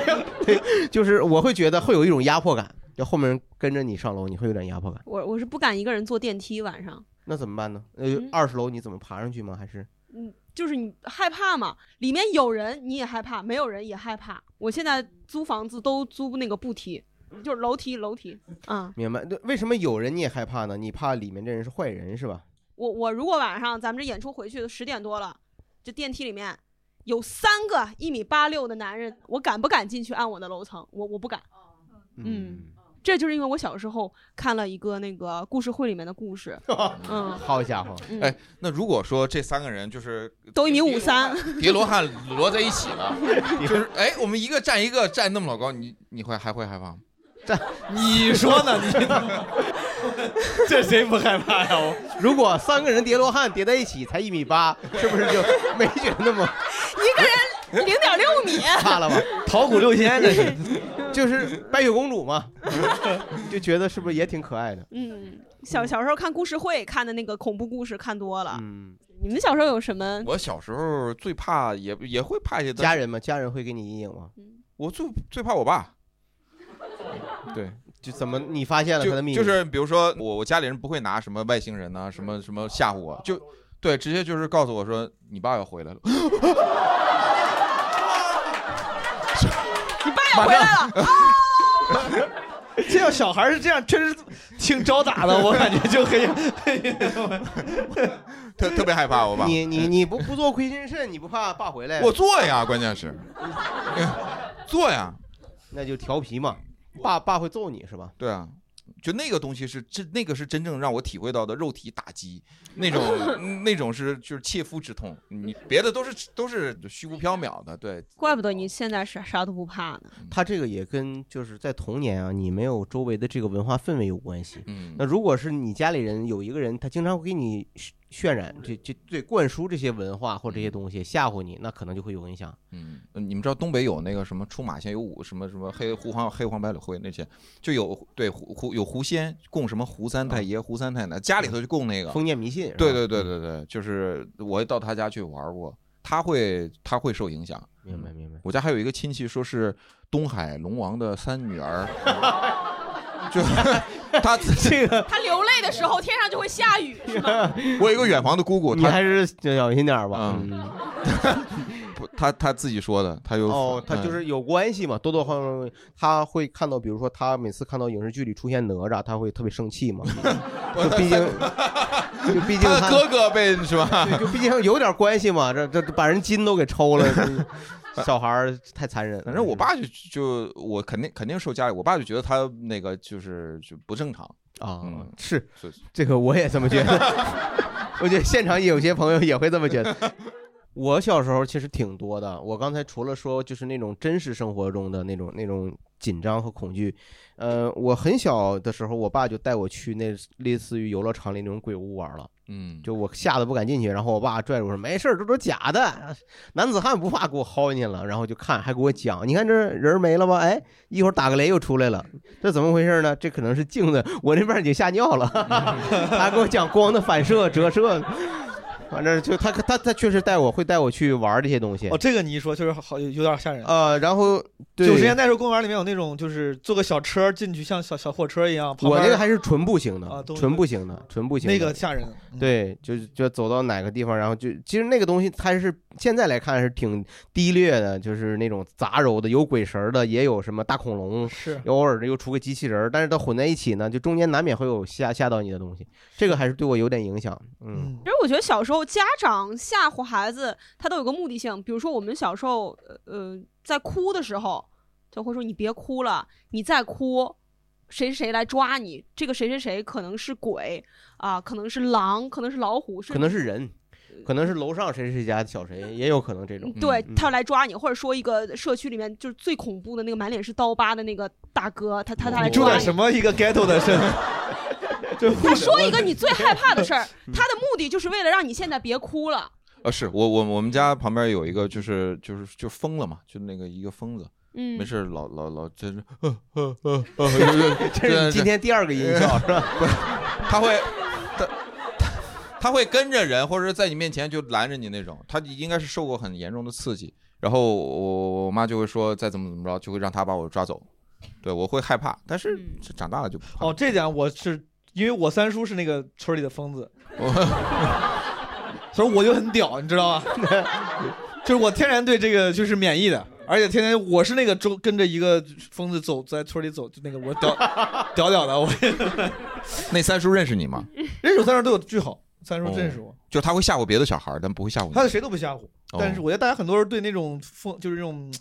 就是我会觉得会有一种压迫感，就后面人跟着你上楼，你会有点压迫感。我我是不敢一个人坐电梯晚上，那怎么办呢？呃嗯，二十楼你怎么爬上去吗？还是嗯，就是你害怕嘛，里面有人你也害怕，没有人也害怕。我现在租房子都租那个步梯，就是楼梯楼梯。啊，明白？对，为什么有人你也害怕呢？你怕里面这人是坏人是吧？我我如果晚上咱们这演出回去十点多了，这电梯里面有三个一米八六的男人，我敢不敢进去按我的楼层？我我不敢。嗯，这就是因为我小时候看了一个那个故事会里面的故事。嗯，好家伙，嗯哎，那如果说这三个人就是 都一米五三，叠罗汉摞在一起了，就是哎，我们一个站一个站那么老高，你你会还会害怕吗？站，你说呢？你这谁不害怕呀？我如果三个人叠罗汉叠在一起才一米八，是不是就没觉得那么一个人 零点六米，怕了吧？桃谷六仙这是，就是白雪公主嘛，就觉得是不是也挺可爱的？嗯，小小时候看故事会看的那个恐怖故事看多了。嗯，你们小时候有什么？我小时候最怕也也会怕一些家人嘛，家人会给你阴影吗？我最最怕我爸。对，就怎么你发现了他的秘密？就就是比如说我我家里人不会拿什么外星人呐、什么什么吓唬我，就对，直接就是告诉我说你爸要回来了。回来了。这要小孩是这样，确实挺招打的，我感觉就很 特特别害怕我爸。你你你不不做亏心事，你不怕爸回来？我做呀，关键是 做呀，那就调皮嘛。爸爸会揍你是吧？对啊，就那个东西是真，那个是真正让我体会到的肉体打击，那种那种是就是切肤之痛。你别的都是都是虚无缥缈的，对。怪不得你现在啥啥都不怕呢。他这个也跟就是在童年啊，你没有周围的这个文化氛围有关系。嗯那如果是你家里人有一个人，他经常会给你渲染这这对灌输这些文化或这些东西吓唬你，那可能就会有影响。嗯，你们知道东北有那个什么出马仙有五什么什么黑狐黄黑黄白柳灰那些，就有对狐狐有狐仙供什么狐三太爷、胡三太奶，家里头就供那个。封建迷信对对对对对，就是我到他家去玩过，他会他会受影响。明白明白。我家还有一个亲戚说是东海龙王的三女儿，就他这个他流泪的时候，天上就会下雨，是吗？我有一个远房的姑姑，她你还是小心点儿吧。嗯，不，他他自己说的，他有哦，他就嗯是有关系嘛，多多少少他会看到，比如说他每次看到影视剧里出现哪吒，他会特别生气嘛，就毕竟就毕竟哥哥被是吧？对就毕竟有点关系嘛，这这这把人筋都给抽了，这 小孩儿太残忍。反正我爸就就我肯定肯定受家里，我爸就觉得他那个就是就不正常啊，嗯，是是这个我也这么觉得，我觉得现场有些朋友也会这么觉得。我小时候其实挺多的，我刚才除了说就是那种真实生活中的那种那种紧张和恐惧，呃，我很小的时候，我爸就带我去那类似于游乐场里那种鬼屋玩了。嗯，就我吓得不敢进去，然后我爸拽着我说：“没事儿，这都假的，男子汉不怕，给我薅进去了。”然后就看，还给我讲：“你看这人没了吧？哎，一会儿打个雷又出来了，这怎么回事呢？这可能是镜子，我那边已经吓尿了。”他还给我讲光的反射、折射，反正就他他他确实带我会带我去玩这些东西。哦，这个你一说确实好有有点吓人。呃，然后对九十年代时候公园里面有那种就是坐个小车进去，像小小火车一样。旁边我那个还是纯步行的，啊都纯步行的，纯步行的。那个吓人嗯对，就就走到哪个地方，然后就其实那个东西它是现在来看是挺低劣的，就是那种杂糅的，有鬼神儿的，也有什么大恐龙，是偶尔又出个机器人儿，但是它混在一起呢，就中间难免会有吓吓到你的东西，这个还是对我有点影响。嗯，其实我觉得小时候家长吓唬孩子，他都有个目的性。比如说我们小时候，呃呃，在哭的时候，就会说你别哭了，你再哭，谁谁谁来抓你。这个谁谁谁可能是鬼啊、可能是狼，可能是老虎，可能是人，可能是楼上谁谁家的小谁，也有可能这种。对嗯他来抓你，或者说一个社区里面就是最恐怖的那个满脸是刀疤的那个大哥，他他他来你住抓什么一个 ghetto 的 镇？就他说一个你最害怕的事儿，他的目的就是为了让你现在别哭了。啊，是我我我们家旁边有一个就是就是就疯了嘛，就那个一个疯子，嗯没事老老老真是，呃呃呃呃，这是你今天第二个音效是吧？不是，他会他他他会跟着人，或者是在你面前就拦着你那种，他应该是受过很严重的刺激。然后我我妈就会说再怎么怎么着，就会让他把我抓走。对我会害怕，但是长大了就不怕。哦，这点我是因为我三叔是那个村里的疯子，所以我就很屌，你知道吗？就是我天然对这个就是免疫的，而且天天我是那个周跟着一个疯子走在村里走，就那个我屌 屌屌的，我那三叔认识你吗？认识我三叔对我巨好，三叔认识我，哦就他会吓唬别的小孩，但不会吓唬你。他对谁都不吓唬，哦但是我觉得大家很多人对那种疯就是这种。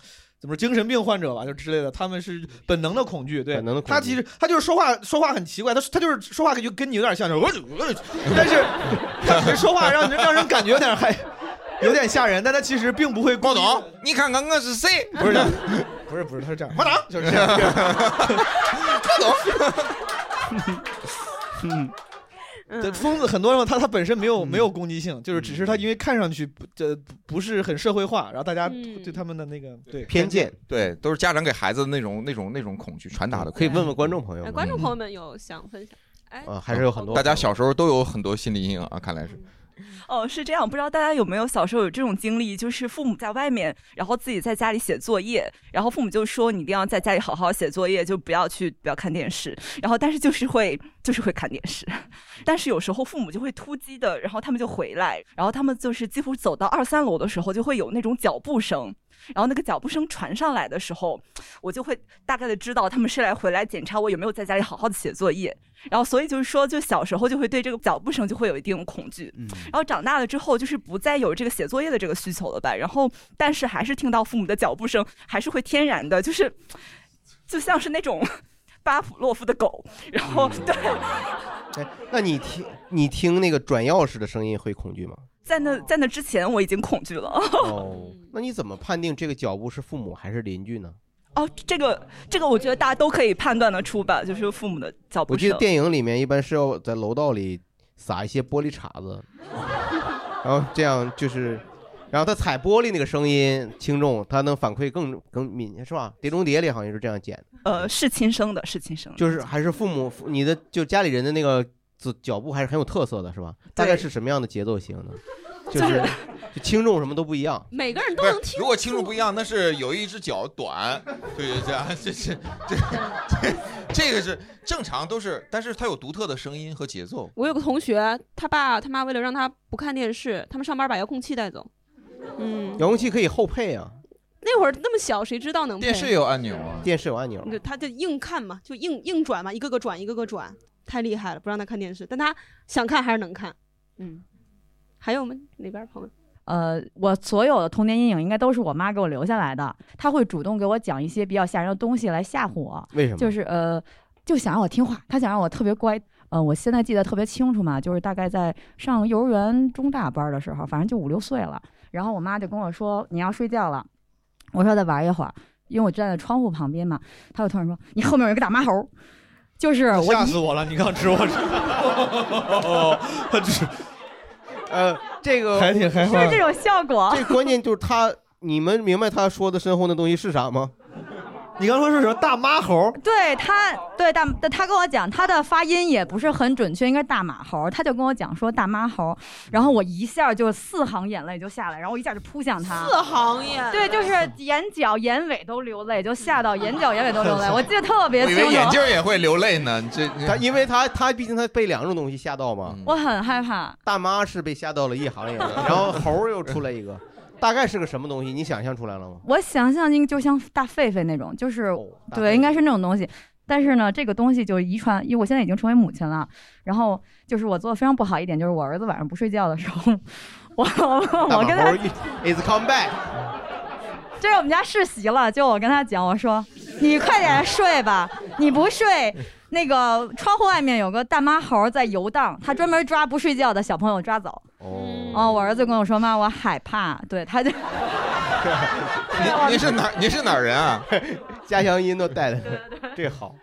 怎么说精神病患者吧，就之类的，他们是本能的恐惧。对，本能的恐惧他其实他就是说话说话很奇怪，他他就是说话就跟你有点像，就是我我，但是他只是说话让人让人感觉有点还，有点吓人，但他其实并不会。毛董，你看看我是谁？不是这样，不是不是，他是这样，马党就是这样。毛董，嗯。对，疯子很多人他他本身没有没有攻击性，就是只是他因为看上去不这不是很社会化，然后大家对他们的那个对偏见，对，都是家长给孩子的那种那种那种恐惧传达的。可以问问观众朋友哎，观众朋友们有想分享？哎，啊，还是有很多大家小时候都有很多心理阴影啊，看来是。哦，是这样，不知道大家有没有小时候有这种经历，就是父母在外面，然后自己在家里写作业，然后父母就说你一定要在家里好好写作业，就不要去不要看电视，然后但是就是会就是会看电视，但是有时候父母就会突击的，然后他们就回来，然后他们就是几乎走到二三楼的时候，就会有那种脚步声。然后那个脚步声传上来的时候，我就会大概的知道他们是来回来检查我有没有在家里好好的写作业。然后所以就是说，就小时候就会对这个脚步声就会有一定的恐惧。然后长大了之后，就是不再有这个写作业的这个需求了吧。然后但是还是听到父母的脚步声，还是会天然的，就是就像是那种巴甫洛夫的狗。然后 对，哎，那你听你听那个转钥匙的声音会恐惧吗？在那在那之前我已经恐惧了。哦，那你怎么判定这个脚步是父母还是邻居呢？哦，这个这个，我觉得大家都可以判断得出吧，就是父母的脚步声。我记得电影里面一般是要在楼道里撒一些玻璃碴子，然后这样就是，然后他踩玻璃那个声音轻重，他能反馈更更敏是吧？《碟中谍》里好像是这样剪的，呃，是亲生的，是亲生的，就是还是父母你的就家里人的那个脚脚步还是很有特色的，是吧？大概是什么样的节奏型呢？就是就轻重什么都不一样。每个人都能听。如果轻重不一样，那是有一只脚短，对 对对，这是这这 这个是正常都是，但是他有独特的声音和节奏。我有个同学，他爸他妈为了让他不看电视，他们上班把遥控器带走。嗯，遥控器可以后配啊，那会儿那么小，谁知道能配？电视有按钮啊，电视有按钮。对，他就硬看嘛，就硬硬转嘛，一个个转，一个个转，太厉害了，不让他看电视，但他想看还是能看。嗯，还有吗？哪边朋友？呃，我所有的童年阴影应该都是我妈给我留下来的。她会主动给我讲一些比较吓人的东西来吓唬我。为什么就是呃，就想让我听话，她想让我特别乖。呃，我现在记得特别清楚嘛，就是大概在上幼儿园中大班的时候，反正就五六岁了。然后我妈就跟我说：“你要睡觉了。”我说：“再玩一会儿。”因为我站在窗户旁边嘛，她就突然说：“你后面有一个大妈猴。”就是我吓死我了！你刚指我指，他 指，呃，这个还挺害怕。是这种效果。这关键就是他，你们明白他说的身后那东西是啥吗？你刚说是什么大妈猴？对他，对大，他跟我讲他的发音也不是很准确，应该是大马猴。他就跟我讲说大妈猴，然后我一下就四行眼泪就下来，然后我一下就扑向他。四行眼对，就是眼角、眼尾都流泪，就吓到眼角、眼尾都流泪。我记得特别我以清楚。为眼镜也会流泪呢，这他因为他他毕竟他被两种东西吓到嘛。我很害怕。大妈是被吓到了一行眼泪，然后猴又出来一个，大概是个什么东西？你想象出来了吗？我想象应该就像大狒狒那种，就是、对，应该是那种东西。但是呢，这个东西就遗传，因为我现在已经成为母亲了。然后就是我做的非常不好一点，就是我儿子晚上不睡觉的时候，我我跟他 is come back，这是我们家世袭了，就我跟他讲，我说你快点睡吧，你不睡，那个窗户外面有个大妈猴在游荡，他专门抓不睡觉的小朋友抓走。哦，我儿子跟我说妈，我害怕，对，他就 你你是哪你是哪儿人啊？家乡音都带来了，这好。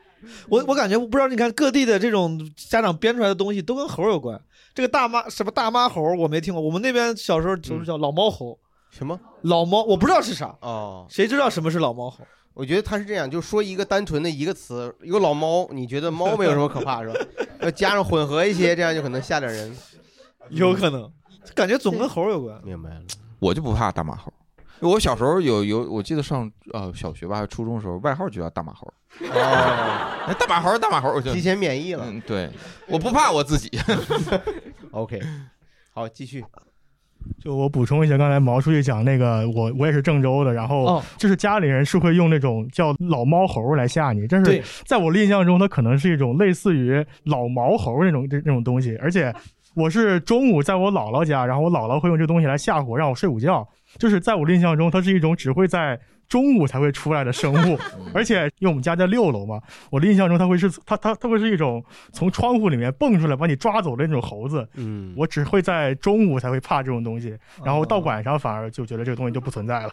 我我感觉我不知道，你看各地的这种家长编出来的东西都跟猴有关。这个大妈什么大妈猴我没听过，我们那边小时候就是叫老猫猴。什么老猫？我不知道是啥。哦，谁知道什么是老猫猴？我觉得他是这样，就说一个单纯的一个词，一个老猫，你觉得猫没有什么可怕是吧？要加上混合一些，这样就可能吓点人。有可能，感觉总跟猴有关。明白了。我就不怕大马猴。我小时候有有，我记得上呃小学吧，还是初中的时候，外号就叫大马猴。哦，大马猴，大马猴，我就提前免疫了。嗯，对，我不怕我自己。OK，好，继续。就我补充一下，刚才毛书记讲那个，我我也是郑州的，然后哦就是家里人是会用那种叫老猫猴来吓你，但是在我的印象中，它可能是一种类似于老毛猴那种这这种东西，而且我是中午在我姥姥家，然后我姥姥会用这东西来吓唬我，让我睡午觉，就是在我的印象中，它是一种只会在中午才会出来的生物，而且因为我们家在六楼嘛，我的印象中它会是它它它会是一种从窗户里面蹦出来把你抓走的那种猴子。嗯，我只会在中午才会怕这种东西，然后到晚上反而就觉得这个东西就不存在了。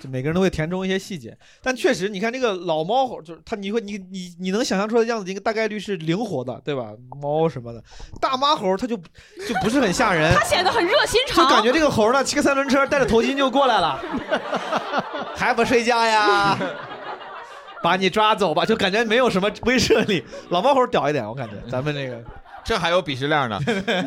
就每个人都会填充一些细节，但确实，你看这个老猫猴，就是它，你会你你你能想象出来的样子，应该大概率是灵活的，对吧？猫什么的，大妈猴它就就不是很吓人，它显得很热心肠，就感觉这个猴呢骑个三轮车戴着头巾就过来了，还不睡觉呀？把你抓走吧，就感觉没有什么威慑力。老猫猴屌一点，我感觉咱们这个这还有鄙视链呢。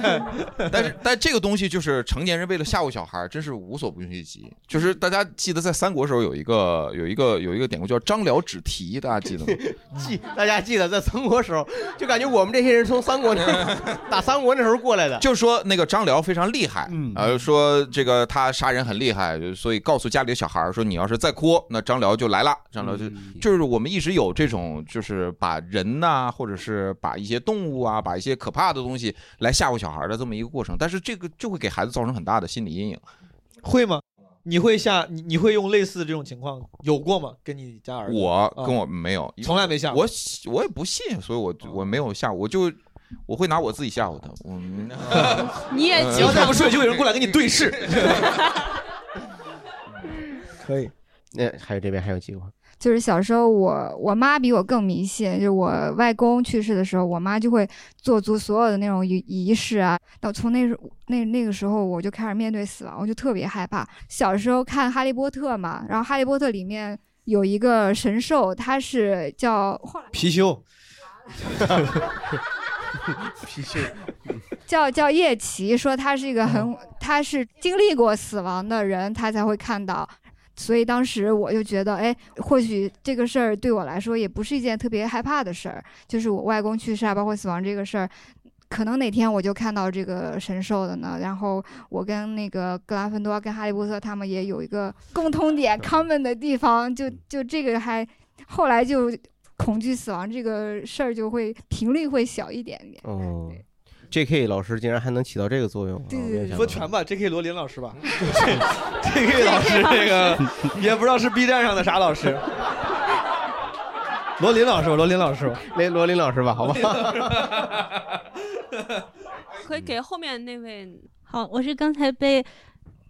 但是，但这个东西就是成年人为了吓唬小孩儿，真是无所不用其极。就是大家记得在三国时候有一个有一个有一个典故叫张辽指题，大家记得吗？记大家记得在三国时候，就感觉我们这些人从三国那打三国那时候过来的。就说那个张辽非常厉害，嗯呃，说这个他杀人很厉害，所以告诉家里的小孩儿说，你要是再哭，那张辽就来了。张辽就、就是我们一直有这种，就是把人呐、或者是把一些动物啊，把一些可怕的东西来吓唬小孩的这么一个过程，但是这个就会给孩子造成很大的心理阴影。会吗？你会吓你你会用类似这种情况有过吗？跟你家儿子？我跟我啊没有，从来没吓我我也不信，所以我我没有吓，我就我会拿我自己吓唬他。我 你也呃只要再不睡，就有人过来跟你对视。可以。那还有这边还有计划。就是小时候我我妈比我更迷信，就是我外公去世的时候，我妈就会做足所有的那种仪仪式啊。到从那时那那个时候，我就开始面对死亡，我就特别害怕。小时候看《哈利波特》嘛，然后《哈利波特》里面有一个神兽，它是叫貔貅，貔貅，叫叫叶奇，说他是一个很，他是经历过死亡的人，他才会看到。所以当时我就觉得，哎，或许这个事儿对我来说也不是一件特别害怕的事儿，就是我外公去世啊，包括死亡这个事儿，可能哪天我就看到这个神兽的呢。然后我跟那个格兰芬多、跟哈利波特他们也有一个共通点，common 的地方，就就这个还后来就恐惧死亡这个事儿就会频率会小一点点。哦，J.K. 老师竟然还能起到这个作用，说全吧，J.K. 罗琳老师吧，J.K. 老师这个也不知道是 B 站上的啥老师，罗琳老师吧，罗琳老师吧，罗罗琳老师吧，好吧。可以给后面那位好，我是刚才被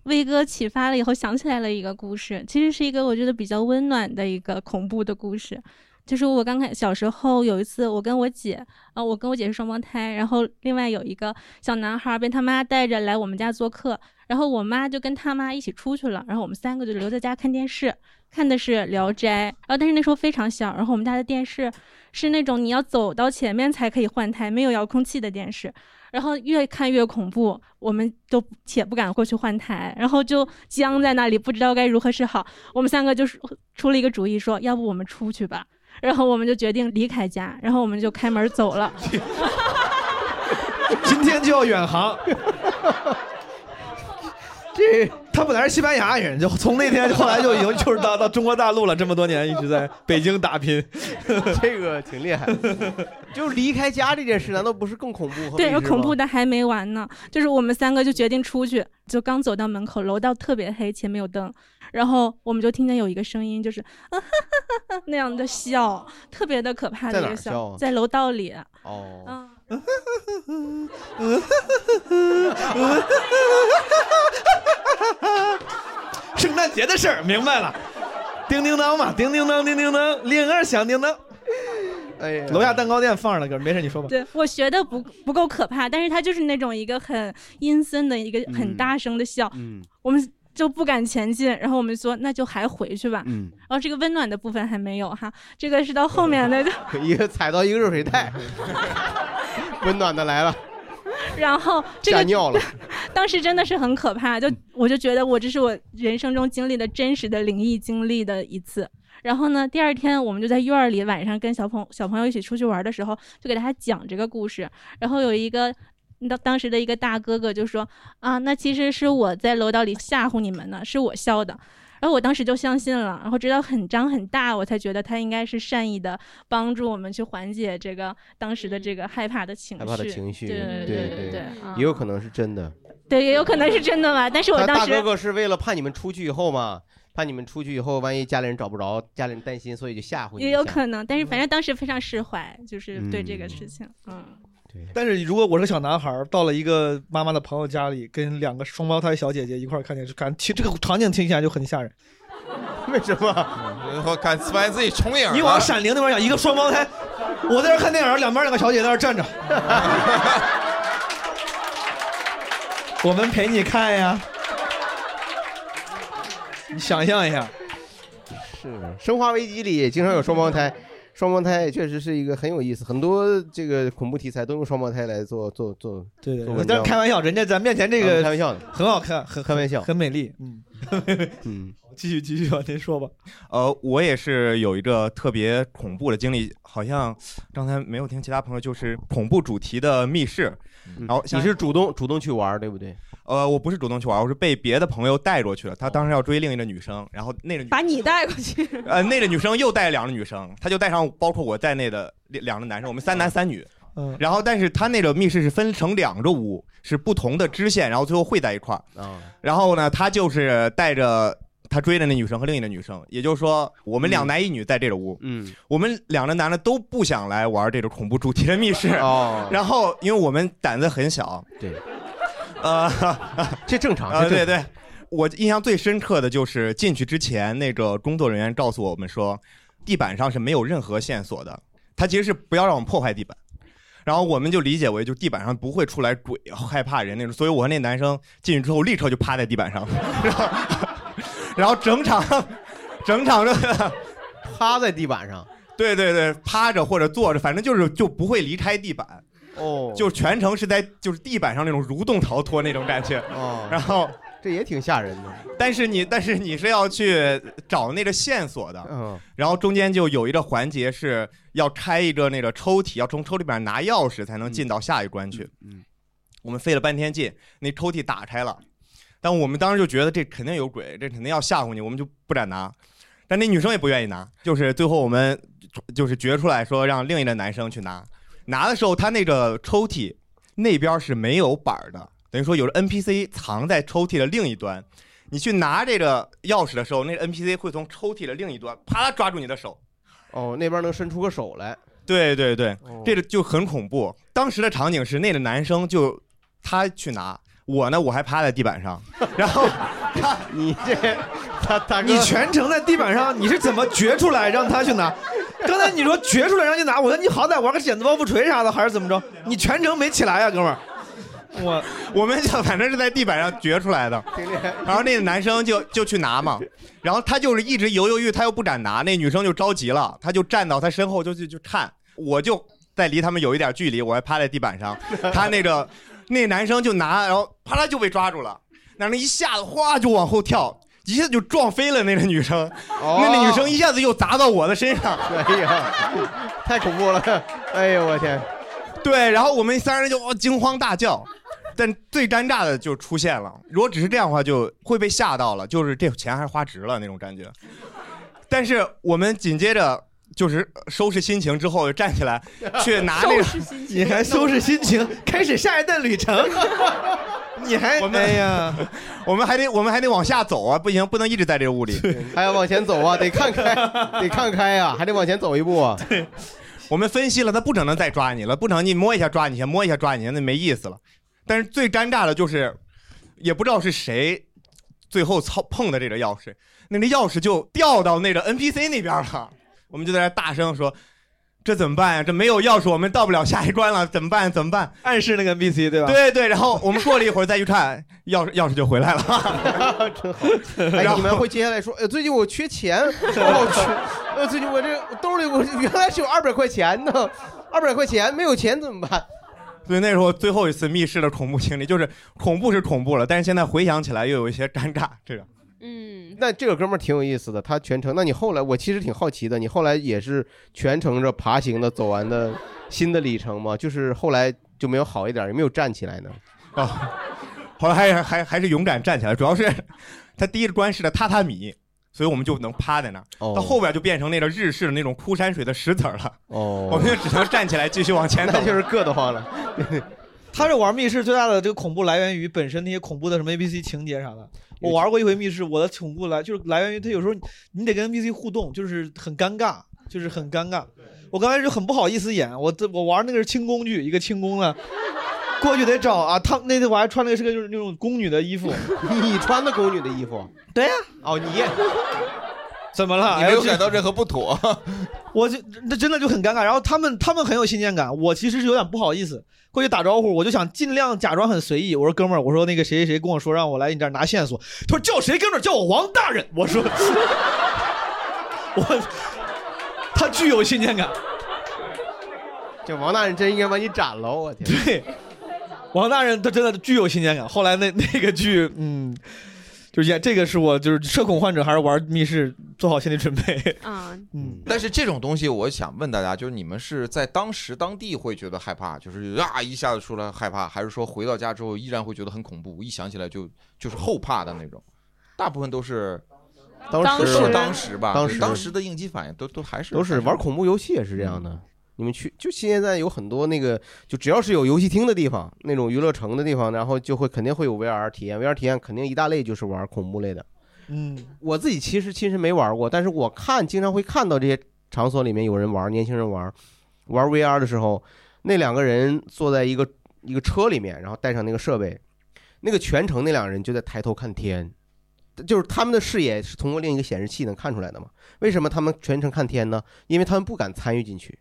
威哥启发了以后想起来了一个故事，其实是一个我觉得比较温暖的一个恐怖的故事。就是我刚开小时候有一次，我跟我姐，呃，我跟我姐是双胞胎，然后另外有一个小男孩被他妈带着来我们家做客，然后我妈就跟他妈一起出去了，然后我们三个就留在家看电视，看的是《聊斋》，然后但是那时候非常小，然后我们家的电视是那种你要走到前面才可以换台，没有遥控器的电视。然后越看越恐怖，我们都且不敢过去换台，然后就僵在那里，不知道该如何是好。我们三个就是出了一个主意说，要不我们出去吧。然后我们就决定离开家，然后我们就开门走了。今天就要远航。这他本来是西班牙人，就从那天后来就已经就是到到中国大陆了，这么多年一直在北京打拼，这个挺厉害。就是离开家这件事，难道不是更恐怖？和对，恐怖的还没完呢，就是我们三个就决定出去，就刚走到门口，楼道特别黑，前面有灯，然后我们就听见有一个声音，就是啊哈哈哈那样的笑，特别的可怕的一个在笑啊？在楼道里。哦，嗯，圣诞节的事儿，明白了。叮叮当嘛，叮叮当，叮叮当，铃儿响叮当。哎呀，楼下蛋糕店放着呢，哥，没事，你说吧。对我学的不不够可怕，但是他就是那种一个很阴森的一个嗯很大声的笑，嗯我们就不敢前进，然后我们说那就还回去吧，嗯，然后这个温暖的部分还没有哈，这个是到后面的，一个踩到一个热水袋，温暖的来了，然后这个吓尿了。当时真的是很可怕，就我就觉得我这是我人生中经历的真实的灵异经历的一次。然后呢，第二天我们就在院儿里晚上跟小朋小朋友一起出去玩的时候，就给大家讲这个故事。然后有一个当当时的一个大哥哥就说啊，那其实是我在楼道里吓唬你们呢，是我笑的。然后我当时就相信了，然后直到很张很大，我才觉得他应该是善意的帮助我们去缓解这个当时的这个害怕的情绪。害怕的情绪，对对对对对啊也有可能是真的。对，也有可能是真的吧。但是我当时大哥哥是为了怕你们出去以后嘛，怕你们出去以后万一家里人找不着，家里人担心，所以就吓唬你。也有可能，但是反正当时非常释怀，就是对这个事情，嗯。但是如果我是个小男孩，到了一个妈妈的朋友家里，跟两个双胞胎小姐姐一块儿看电视，感听这个场景听起来就很吓人。为什么？我感发现自己重影了。你往闪灵那边想，一个双胞胎，我在这儿看电影，两边两个小姐姐在那站着，我们陪你看呀。你想象一下，是《生化危机》里也经常有双胞胎，双胞胎确实是一个很有意思，很多这个恐怖题材都用双胞胎来做做做。对对做文章但是开玩笑，人家咱面前这个啊开玩笑的，很好看，很开玩笑，很美丽。嗯嗯，继续继续吧，您说吧。呃，我也是有一个特别恐怖的经历，好像刚才没有听其他朋友，就是恐怖主题的密室。然后你是主动主动去玩，对不对？呃，我不是主动去玩，我是被别的朋友带过去了。他当时要追另一个女生，然后那个女把你带过去，呃那个女生又带两个女生，他就带上包括我在内的两两个男生，我们三男三女。嗯，然后但是他那个密室是分成两个屋，是不同的支线，然后最后汇在一块儿。啊，然后呢，他就是带着他追的那女生和另一个女生，也就是说，我们两男一女在这个屋。嗯，我们两个男的都不想来玩这个恐怖主题的密室。哦 然后因为我们胆子很小，对，呃，这正常。呃，这正对对，我印象最深刻的就是进去之前，那个工作人员告诉我们说，地板上是没有任何线索的，他其实是不要让我们破坏地板。然后我们就理解为，就地板上不会出来鬼、害怕人那种，所以我和那男生进去之后，立刻就趴在地板上，然后然后整场整场就 趴在地板上，对对对，趴着或者坐着，反正就是就不会离开地板。哦，就全程是在就是地板上那种蠕动逃脱那种感觉。哦，然后这也挺吓人的。但是你但是你是要去找那个线索的，嗯，然后中间就有一个环节是要开一个那个抽屉，要从抽屉里边拿钥匙才能进到下一关去。嗯，我们费了半天劲，那抽屉打开了，但我们当时就觉得这肯定有鬼，这肯定要吓唬你，我们就不敢拿。但那女生也不愿意拿，就是最后我们就是决出来说让另一个男生去拿。拿的时候，他那个抽屉那边是没有板儿的，等于说有了 NPC 藏在抽屉的另一端。你去拿这个钥匙的时候，那个 NPC 会从抽屉的另一端啪啦抓住你的手。哦，那边能伸出个手来。对对对，这个就很恐怖。当时的场景是那个男生就他去拿，我呢我还趴在地板上，然后他你这他他你全程在地板上，你是怎么掘出来让他去拿？刚才你说掘出来让你拿，我说你好歹玩个剪子包袱锤啥的，还是怎么着？你全程没起来呀、哥们儿。我 我们就反正是在地板上掘出来的，然后那个男生就就去拿嘛，然后他就是一直犹犹豫豫，他又不敢拿，那女生就着急了，他就站到他身后就去就看，我就在离他们有一点距离，我还趴在地板上，他那个那男生就拿，然后啪啦就被抓住了，那人一下子哗就往后跳。一下子就撞飞了那个女生，哦那个女生一下子又砸到我的身上，哎呀，太恐怖了！哎呦我天！对，然后我们三人就哦惊慌大叫，但最尴尬的就出现了。如果只是这样的话，就会被吓到了，就是这钱还是花值了那种感觉。但是我们紧接着就是收拾心情之后，站起来 去拿那个，你还收拾心情，开始下一段旅程。你还我们哎呀，我们还得我们还得往下走啊，不行，不能一直在这个屋里，还要往前走啊，得看开，得看开啊，还得往前走一步啊。我们分析了，他不可能再抓你了，不可能你摸一下抓你一下，摸一下抓你一下，那没意思了。但是最尴尬的就是，也不知道是谁最后操碰的这个钥匙，那个钥匙就掉到那个 NPC 那边了。我们就在那大声说：“这怎么办呀？这没有钥匙，我们到不了下一关了，怎么办？怎么办？暗示那个 NPC 对吧？对对，然后我们过了一会儿再去看，钥匙钥匙就回来了。真好。哎，你们会接下来说，呃，最近我缺钱，我缺，呃，最近我这兜里我原来是有二百块钱呢，二百块钱没有钱怎么办？所以那时候最后一次密室的恐怖经历，就是恐怖是恐怖了，但是现在回想起来又有一些尴尬。这个，嗯，那这个哥们儿挺有意思的，他全程。那你后来，我其实挺好奇的，你后来也是全程着爬行的走完的 新的里程吗？就是后来就没有好一点，有没有站起来呢？哦，后来还还还是勇敢站起来，主要是他第一关是的榻榻米，所以我们就能趴在那儿。哦到后边就变成那个日式的那种枯山水的石子儿了。哦我们就只能站起来继续往前走。那就是硌得慌了。他这玩密室最大的这个恐怖来源于本身那些恐怖的什么 A B C 情节啥的。我玩过一回密室，我的恐怖来就是来源于他有时候你得跟 NPC 互动，就是很尴尬，就是很尴尬。我刚开始就很不好意思演，我这我玩那个是轻工具，一个轻功的，过去得找啊。他那天我还穿那个是个就是那种宫女的衣服，你穿的宫女的衣服？对呀、哦，你 怎么了？你没有哎感到任何不妥？我就那真的就很尴尬。然后他们他们很有新鲜感，我其实是有点不好意思过去打招呼，我就想尽量假装很随意。我说哥们儿，我说那个谁谁谁跟我说让我来你这儿拿线索，他说叫谁哥们儿叫我王大人。我说 我他具有新鲜感，这王大人真应该把你斩了，我天！对，王大人他真的具有新鲜感。后来那那个剧，嗯。就是演这个是我就是社恐患者，还是玩密室做好心理准备啊？嗯，但是这种东西，我想问大家，就是你们是在当时当地会觉得害怕，就是啊一下子出来害怕，还是说回到家之后依然会觉得很恐怖，一想起来就就是后怕的那种？大部分都是当时当时吧，当时当时的应激反应都都还是都是玩恐怖游戏也是这样的。你们去就现在有很多那个，就只要是有游戏厅的地方，那种娱乐城的地方，然后就会肯定会有 VR 体验。VR 体验肯定一大类就是玩恐怖类的。嗯，我自己其实亲身没玩过，但是我看经常会看到这些场所里面有人玩，年轻人玩，玩 VR 的时候，那两个人坐在一个一个车里面，然后带上那个设备，那个全程那两个人就在抬头看天。就是他们的视野是通过另一个显示器能看出来的嘛？为什么他们全程看天呢？因为他们不敢参与进去。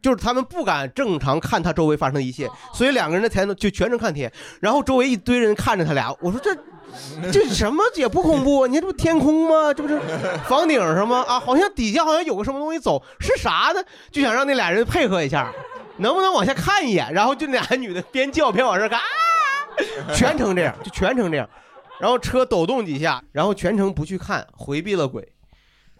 就是他们不敢正常看他周围发生的一切，所以两个人的才能就全程看天，然后周围一堆人看着他俩。我说这这什么也不恐怖，你看这不天空吗？这不是房顶上吗？啊，好像底下好像有个什么东西走，是啥呢？就想让那俩人配合一下，能不能往下看一眼？然后就俩女的边叫边往这看，啊，全程这样，就全程这样。然后车抖动几下，然后全程不去看，回避了鬼。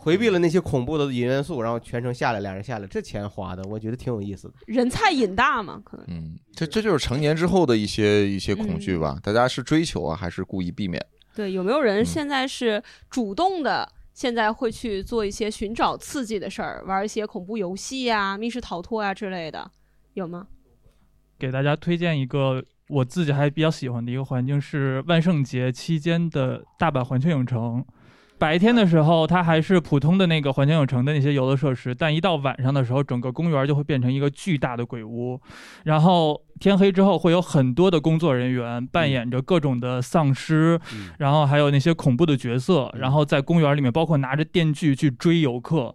回避了那些恐怖的引元素，然后全程下来，俩人下来，这钱花的，我觉得挺有意思的。人菜瘾大嘛，可能。嗯，这这就是成年之后的一些一些恐惧吧？大家是追求啊，还是故意避免？对，有没有人现在是主动的？现在会去做一些寻找刺激的事儿，玩一些恐怖游戏啊、密室逃脱啊之类的，有吗？给大家推荐一个我自己还比较喜欢的一个环境是万圣节期间的大阪环球影城。白天的时候，它还是普通的那个环球影城的那些游乐设施，但一到晚上的时候，整个公园就会变成一个巨大的鬼屋。然后天黑之后，会有很多的工作人员扮演着各种的丧尸，然后还有那些恐怖的角色，然后在公园里面，包括拿着电锯去追游客。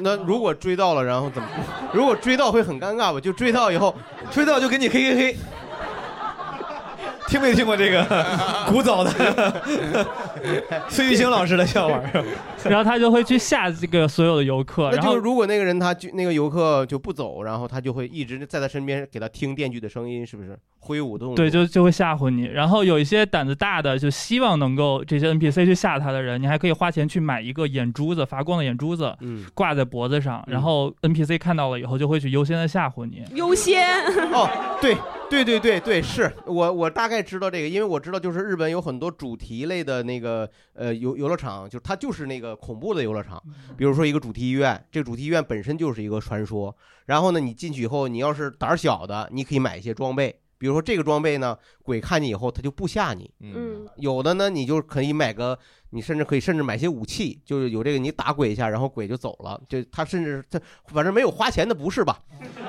那如果追到了，然后怎么？如果追到会很尴尬吧？就追到以后，追到就给你嘿嘿嘿。听没听过这个 古早的 崔玉清老师的笑话？然后他就会去吓这个所有的游客，那然后是如果那个人他就那个游客就不走，然后他就会一直在他身边给他听电锯的声音，是不是？挥舞动作。对，就就会吓唬你。然后有一些胆子大的，就希望能够这些 NPC 去吓他的人，你还可以花钱去买一个眼珠子，发光的眼珠子，嗯，挂在脖子上，然后 NPC 看到了以后就会去优先的吓唬你。优先哦，对 对对对对，是我我大概知道这个，因为我知道就是日本有很多主题类的那个呃游游乐场，就它就是那个恐怖的游乐场，比如说一个主题医院，这个主题医院本身就是一个传说。然后呢，你进去以后，你要是胆儿小的，你可以买一些装备。比如说这个装备呢，鬼看见以后他就不吓你。嗯，有的呢，你就可以买个你甚至可以甚至买些武器，就是有这个你打鬼一下，然后鬼就走了。就他甚至他反正没有花钱的不是吧？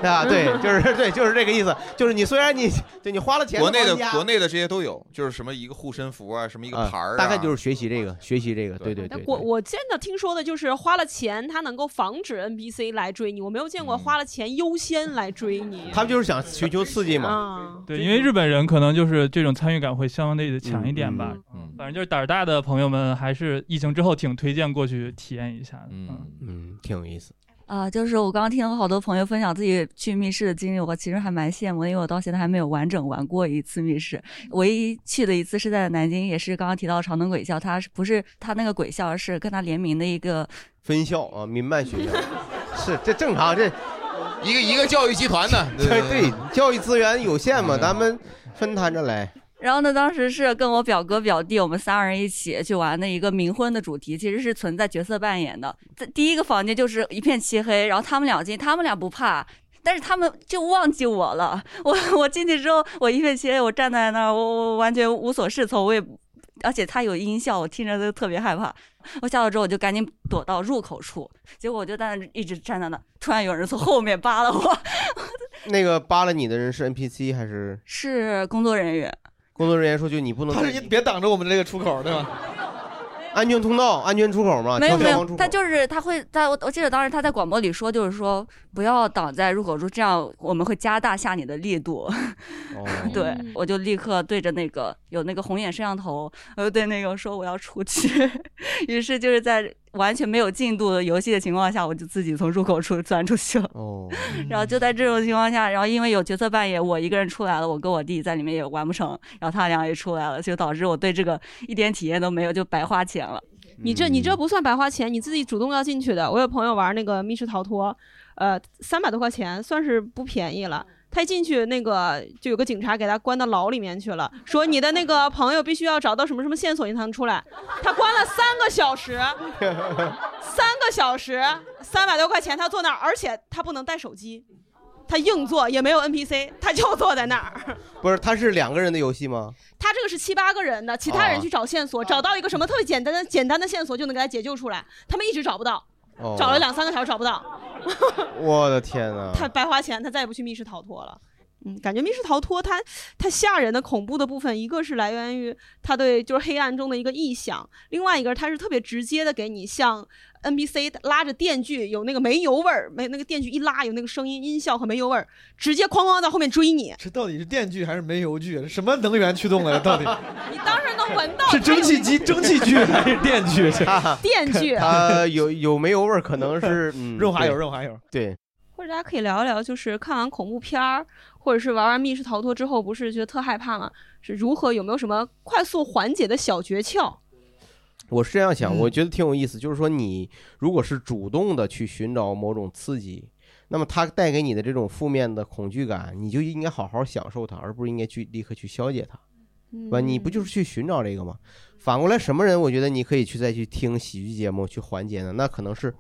对吧？对，就是对，就是这个意思。就是你虽然你对你花了钱，国内的国内的这些都有，就是什么一个护身符啊，什么一个啊牌儿、啊大概就是学习这个，学习这个，对对对。我我见的听说的就是花了钱，他能够防止 NPC 来追你，我没有见过花了钱优先来追你。他们就是想寻求刺激嘛。啊，对，因为日本人可能就是这种参与感会相对的强一点吧。嗯，反正就是胆儿大的朋友们，还是疫情之后挺推荐过去体验一下的。嗯嗯，挺有意思。啊、就是我刚刚听了好多朋友分享自己去密室的经历，我其实还蛮羡慕的，因为我到现在还没有完整玩过一次密室。唯一去的一次是在南京，也是刚刚提到长灯鬼校，它是不是它那个鬼校是跟它联名的一个分校啊，民办学校是这正常，这一个一个教育集团的，对对，教育资源有限嘛，咱们分摊着来。然后呢，当时是跟我表哥表弟，我们三个人一起去玩的一个冥婚的主题，其实是存在角色扮演的。在第一个房间就是一片漆黑，然后他们俩进，他们俩不怕，但是他们就忘记我了。我 我进去之后，我一片漆黑，我站在那儿，我我完全无所适从，我也，而且他有音效，我听着都特别害怕。我下了之后，我就赶紧躲到入口处，结果我就在那一直站在那，突然有人从后面扒了我，那个扒了你的人是 NPC 还是是工作人员。工作人员说就你不能在他是别挡着我们这个出口，对吧？安全通道、安全出口嘛？没有没有他就是他会在我我记得当时他在广播里说，就是说不要挡在入口处，这样我们会加大下你的力度。哦对，我就立刻对着那个有那个红眼摄像头，我就对那个说我要出去。于是就是在完全没有进度的游戏的情况下，我就自己从入口处钻出去了。哦，然后就在这种情况下，然后因为有角色扮演，我一个人出来了，我跟我弟在里面也玩不成，然后他俩也出来了，就导致我对这个一点体验都没有，就白花钱了。你这你这不算白花钱，你自己主动要进去的。我有朋友玩那个密室逃脱，呃，三百多块钱算是不便宜了。他一进去，那个就有个警察给他关到牢里面去了，说你的那个朋友必须要找到什么什么线索，你才能出来。他关了三个小时，三个小时，三百多块钱，他坐那儿，而且他不能带手机，他硬坐，也没有 NPC，他就坐在那儿。不是，他是两个人的游戏吗？他这个是七八个人的，其他人去找线索，找到一个什么特别简单的简单的线索就能给他解救出来，他们一直找不到，哦找了两三个小时找不到，我的天哪！他白花钱，他再也不去密室逃脱了。嗯，感觉密室逃脱它它吓人的恐怖的部分，一个是来源于它对就是黑暗中的一个臆想，另外一个它是特别直接的给你像 NPC 拉着电锯有那个煤油味儿，没那个电锯一拉有那个声音音效和煤油味儿，直接哐哐在后面追你，这到底是电锯还是煤油锯？什么能源驱动的？到底 你当时能闻到是蒸汽机、蒸汽锯还是电锯？电锯呃有有煤油味儿，可能是嗯润滑油，润滑油。对，或者大家可以聊一聊，就是看完恐怖片儿，或者是玩完密室逃脱之后，不是觉得特害怕吗？是如何有没有什么快速缓解的小诀窍？我是这样想，嗯我觉得挺有意思。就是说，你如果是主动的去寻找某种刺激，那么它带给你的这种负面的恐惧感，你就应该好好享受它，而不是应该去立刻去消解它，对吧？你不就是去寻找这个吗？反过来，什么人我觉得你可以去再去听喜剧节目去缓解呢？那可能是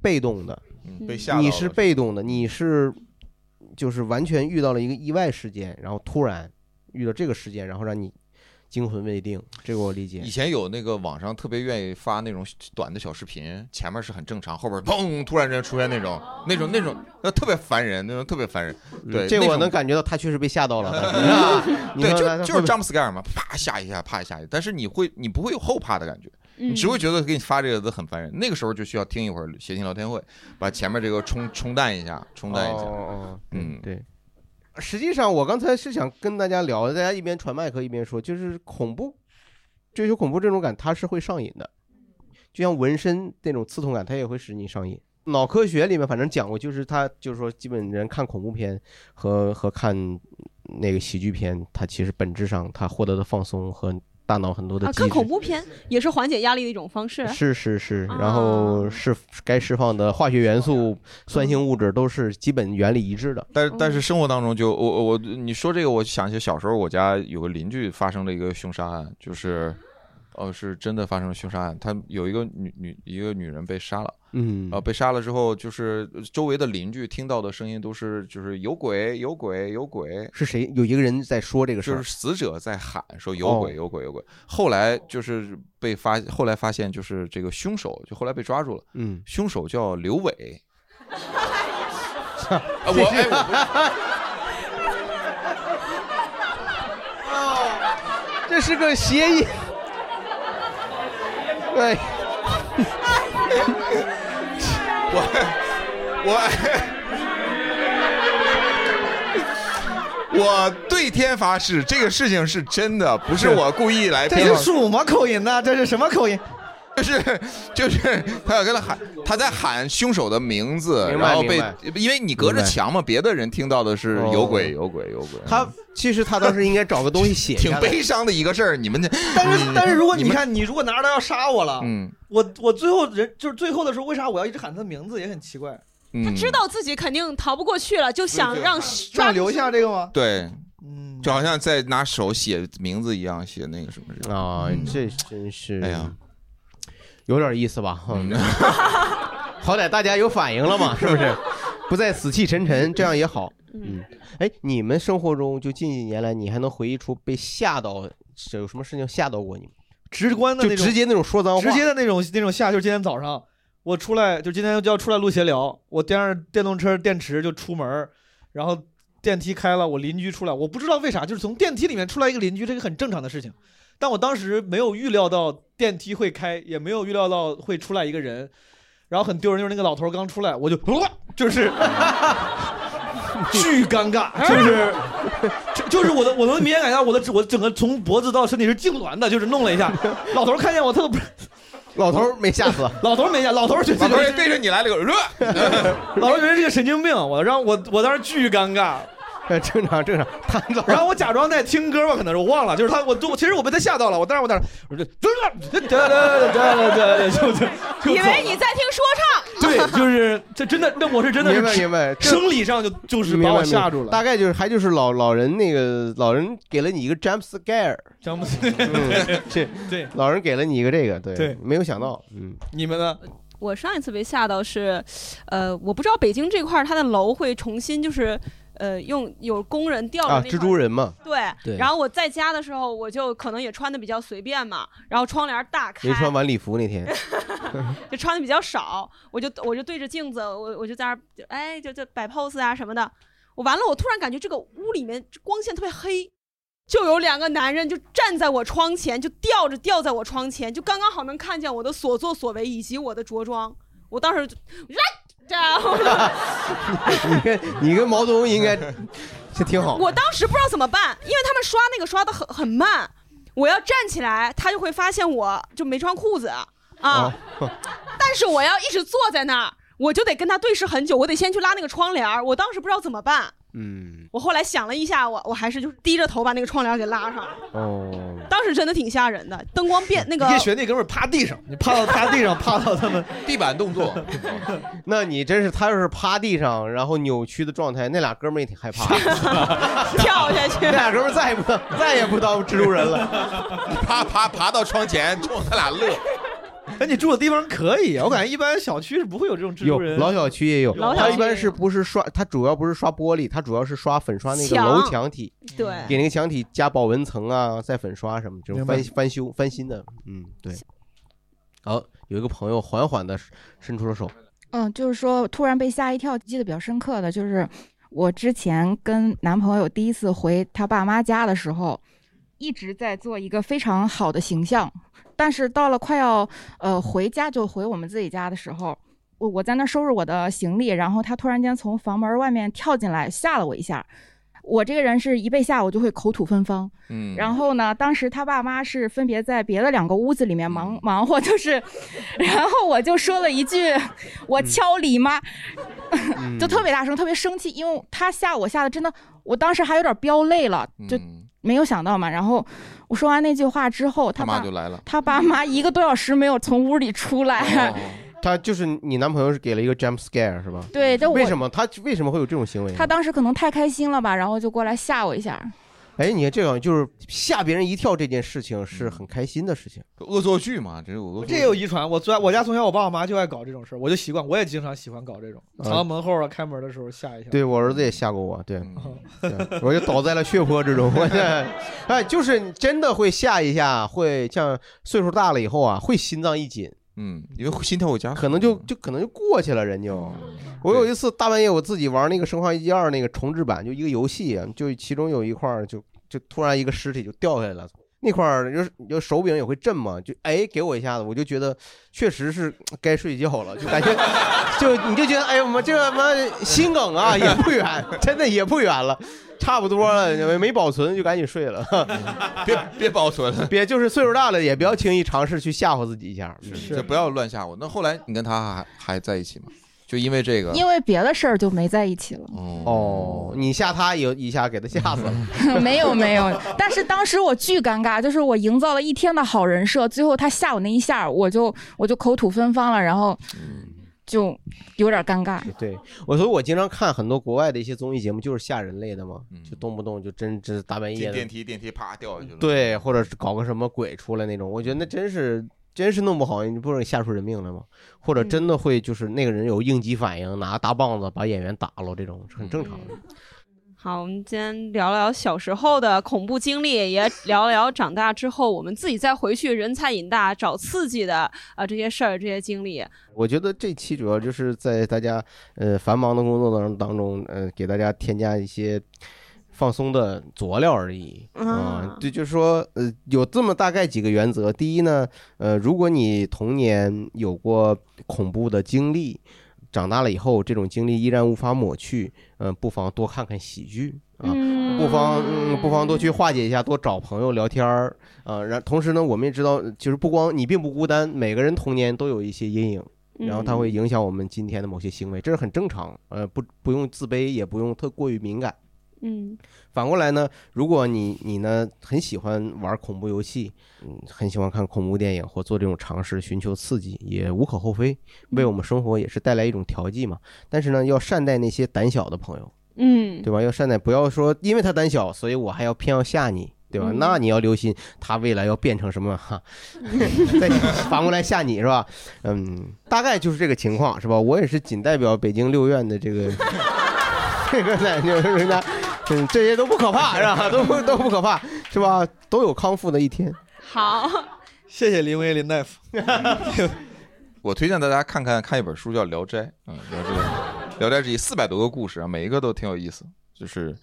被动的，嗯被吓你是被动的，你是就是完全遇到了一个意外事件，然后突然遇到这个事件，然后让你惊魂未定，这个我理解以。前有那个网上特别愿意发那种短的小视频，前面是很正常，后边砰突然间出现那种那种那种，那特别烦人，那种特别烦人。对，这我能感觉到他确实被吓到了。对，就就是 jump scare 嘛，啪吓一下，啪吓一下，但是你会你不会有后怕的感觉，嗯你只会觉得给你发这个都很烦人。那个时候就需要听一会儿谐星聊天会，把前面这个冲冲淡一下，冲淡一下。哦嗯，对。实际上，我刚才是想跟大家聊，大家一边传麦克一边说，就是恐怖，追求恐怖这种感，它是会上瘾的，就像纹身那种刺痛感，它也会使你上瘾。脑科学里面反正讲过，就是它就是说，基本人看恐怖片和和看那个喜剧片，它其实本质上它获得的放松和大脑很多的啊，看恐怖片也是缓解压力的一种方式。是是是，然后释该释放的化学元素、酸性物质都是基本原理一致的。但是但是生活当中就我我我你说这个，我想起小时候我家有个邻居发生了一个凶杀案，就是呃，是真的发生了凶杀案，他有一个女女一个女人被杀了，嗯呃，被杀了之后，就是周围的邻居听到的声音都是就是有鬼有鬼有鬼，是谁？有一个人在说这个事儿就是死者在喊说有鬼哦有鬼有鬼。后来就是被发，后来发现就是这个凶手，就后来被抓住了。嗯，凶手叫刘伟。啊我哎我不 这是个谐音。对，我我对天发誓，这个事情是真的，不是我故意来这编是什么口音呢？这是什么口音？就是就是他要跟他喊，他在喊凶手的名字，明白然后被明白。因为你隔着墙嘛，别的人听到的是哦。有鬼有鬼有鬼。他其实他当时应该找个东西写挺下来。悲伤的一个事儿，你们这但是但是如果你们看，你如果拿着刀要杀我了，嗯。我我最后人就是最后的时候，为啥我要一直喊他的名字也很奇怪？他，知道自己肯定逃不过去了，就想让抓留下这个吗？对，嗯。就好像在拿手写名字一样，写那个什么这个。啊，这真是哎呀，有点意思吧？嗯，好歹大家有反应了嘛，是不是？不再死气沉沉，这样也好。嗯，哎，你们生活中就近几年来，你还能回忆出被吓到，是有什么事情吓到过你吗？直观的那种，就直接那种说脏话，直接的那种那种吓，就是今天早上我出来，就今天就要出来录闲聊，我掂着电动车电池就出门儿，然后电梯开了，我邻居出来，我不知道为啥，就是从电梯里面出来一个邻居，这个很正常的事情，但我当时没有预料到电梯会开，也没有预料到会出来一个人，然后很丢人，就是那个老头儿刚出来，我就就是。巨尴尬，就是，就就是我的，我能明显感觉到我的我整个从脖子到身体是痉挛的，就是弄了一下。老头儿看见我，他都不，老头儿没吓死，老头儿没吓，老头儿觉得老头儿对着你来了个，老头儿觉得是个神经病，我让我我当时巨尴尬。正常正常，他然后我假装在听歌吧，可能是我忘了，就是他，我我其实我被他吓到了，我当时我当时我就，对对对对对，就就就以为你在听说唱，对，就是这真的，那我是真的是明白明白，生理上就就是把我吓住了。大概就是还就是老老人那个老人给了你一个 jump scare，詹姆斯，嗯，这对老人给了你一个这个，对对没有想到，嗯，你们呢？我上一次被吓到是，呃，我不知道北京这块儿它的楼会重新就是，呃，用有工人吊着啊，那块蜘蛛人嘛，对，对然后我在家的时候，我就可能也穿的比较随便嘛，然后窗帘大开没，穿晚礼服那天，就穿的比较少，我就我就对着镜子，我我就在那儿，就哎，就就摆 pose 啊什么的。我完了，我突然感觉这个屋里面光线特别黑，就有两个男人就站在我窗前，就吊着吊在我窗前，就刚刚好能看见我的所作所为以及我的着装。我当时 你跟你跟毛泽东应该这挺好，我当时不知道怎么办，因为他们刷那个刷的很很慢，我要站起来，他就会发现我就没穿裤子啊，哦。但是我要一直坐在那儿，我就得跟他对视很久，我得先去拉那个窗帘儿，我当时不知道怎么办，嗯，我后来想了一下，我我还是就是低着头把那个窗帘给拉上了，哦，当时真的挺吓人的，灯光变那个你可以学那哥们儿趴地上，你趴到趴地上，趴到他们。地板动作。那你真是他要是趴地上，然后扭曲的状态，那俩哥们儿也挺害怕，跳下去，那俩哥们儿再也不再也不当蜘蛛人了，爬爬爬到窗前，冲他俩乐。哎，你住的地方可以啊，我感觉一般小区是不会有这种蜘有蛛人。老小区也有，老小区他一般是不是刷？他主要不是刷玻璃，他主要是刷粉刷那个墙楼墙体，对给那个墙体加保温层啊，再粉刷什么这种明白翻翻修翻新的，嗯，对。好，有一个朋友缓缓的伸出了手，嗯，就是说突然被吓一跳，记得比较深刻的就是我之前跟男朋友第一次回他爸妈家的时候，一直在做一个非常好的形象，但是到了快要呃回家就回我们自己家的时候，我我在那儿收拾我的行李，然后他突然间从房门外面跳进来，吓了我一下。我这个人是一被吓我就会口吐芬芳，嗯。然后呢，当时他爸妈是分别在别的两个屋子里面忙忙活，就是，然后我就说了一句“我敲你妈”，就特别大声，特别生气，因为他吓我吓得真的，我当时还有点飙泪了，就没有想到嘛。然后我说完那句话之后，他爸妈就来了他爸妈一个多小时没有从屋里出来。他就是你男朋友是给了一个 jump scare 是吧？对为什么他为什么会有这种行为？他当时可能太开心了吧，然后就过来吓我一下。哎，你看这样就是吓别人一跳这件事情是很开心的事情，恶作剧嘛，这是恶作剧。这也有遗传。我从我家从小我爸我妈就爱搞这种事儿，我就习惯，我也经常喜欢搞这种，藏到门后啊，开门的时候吓一下。对我儿子也吓过我，对，嗯对我就倒在了血泊之中。哎，就是真的会吓一下，会像岁数大了以后啊，会心脏一紧。嗯，因为心跳会加速，可能就就可能就过去了，人就。我有一次大半夜我自己玩那个《生化危机二》那个重置版，就一个游戏啊，就其中有一块儿就就突然一个尸体就掉下来了，那块儿就是就手柄也会震嘛，就哎给我一下子，我就觉得确实是该睡觉了，就感觉就你就觉得哎呀妈这个妈心梗啊也不远，真的也不远了。差不多了，没保存就赶紧睡了，别别保存了，别就是岁数大了也不要轻易尝试去吓唬自己一下，是就不要乱吓唬。那后来你跟他还还在一起吗？就因为这个？因为别的事儿就没在一起了。哦，你吓他一一下给他吓死了。没有没有，但是当时我巨尴尬，就是我营造了一天的好人设，最后他吓我那一下，我就我就口吐芬芳了，然后就有点尴尬。对我，所以我经常看很多国外的一些综艺节目，就是吓人类的嘛，就动不动就真真大半夜的电梯，电梯啪掉下去了。对，或者是搞个什么鬼出来那种，我觉得那真是真是弄不好，你不是吓出人命来吗？或者真的会就是那个人有应急反应，拿大棒子把演员打了，这种是很正常的。好，我们今天聊聊小时候的恐怖经历，也聊聊长大之后我们自己再回去人才瘾大找刺激的啊这些事儿、这些经历。我觉得这期主要就是在大家呃繁忙的工作当当中，呃给大家添加一些放松的佐料而已啊。这就是说，呃有这么大概几个原则。第一呢，呃如果你童年有过恐怖的经历。长大了以后，这种经历依然无法抹去，嗯，不妨多看看喜剧啊，不妨嗯，不妨多去化解一下，多找朋友聊天儿啊。然同时呢，我们也知道，就是不光你并不孤单，每个人童年都有一些阴影，然后它会影响我们今天的某些行为，这是很正常，呃，不不用自卑，也不用特过于敏感。嗯，反过来呢，如果你你呢很喜欢玩恐怖游戏，嗯，很喜欢看恐怖电影或做这种尝试，寻求刺激，也无可厚非，为我们生活也是带来一种调剂嘛。但是呢，要善待那些胆小的朋友，嗯，对吧？要善待，不要说因为他胆小，所以我还要偏要吓你，对吧？那你要留心他未来要变成什么哈，再反过来吓你是吧？嗯，大概就是这个情况是吧？我也是仅代表北京六院的这个 这个呢，就是人家。嗯，这些都不可怕，是吧？都不都不可怕，是吧？都有康复的一天。好，谢谢林威林大夫。我推荐大家看看看一本书，叫《聊斋》。嗯，《聊斋》《聊斋志异》四百多个故事啊，每一个都挺有意思。就是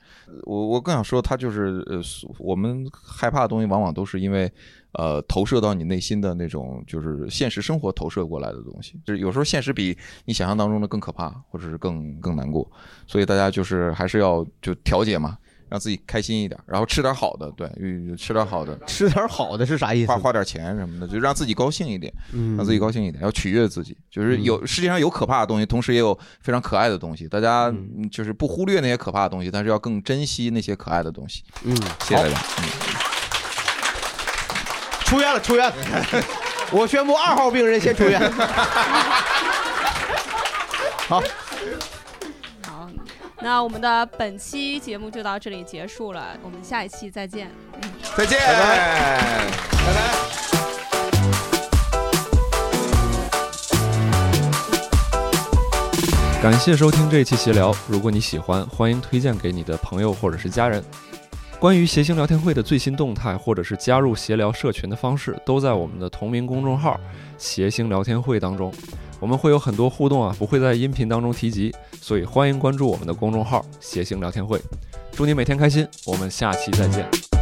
我我更想说，它就是呃，我们害怕的东西，往往都是因为呃投射到你内心的那种，就是现实生活投射过来的东西。就是有时候现实比你想象当中的更可怕，或者是更更难过。所以大家就是还是要就调节嘛。让自己开心一点，然后吃点好的，对，吃点好的，吃点 好的是啥意思？花花点钱什么的，就让自己高兴一点，嗯让自己高兴一点，要取悦自己。就是有世界上有可怕的东西，同时也有非常可爱的东西。大家嗯就是不忽略那些可怕的东西，但是要更珍惜那些可爱的东西。嗯，谢谢大家。嗯，出院了，出院了！我宣布二号病人先出院。好。好，那我们的本期节目就到这里结束了，我们下一期再见。嗯，再见，拜拜，拜拜。感谢收听这一期闲聊。如果你喜欢，欢迎推荐给你的朋友或者是家人。关于谐星聊天会的最新动态，或者是加入闲聊社群的方式，都在我们的同名公众号“谐星聊天会”当中。我们会有很多互动啊，不会在音频当中提及，所以欢迎关注我们的公众号“谐星聊天会”。祝你每天开心，我们下期再见。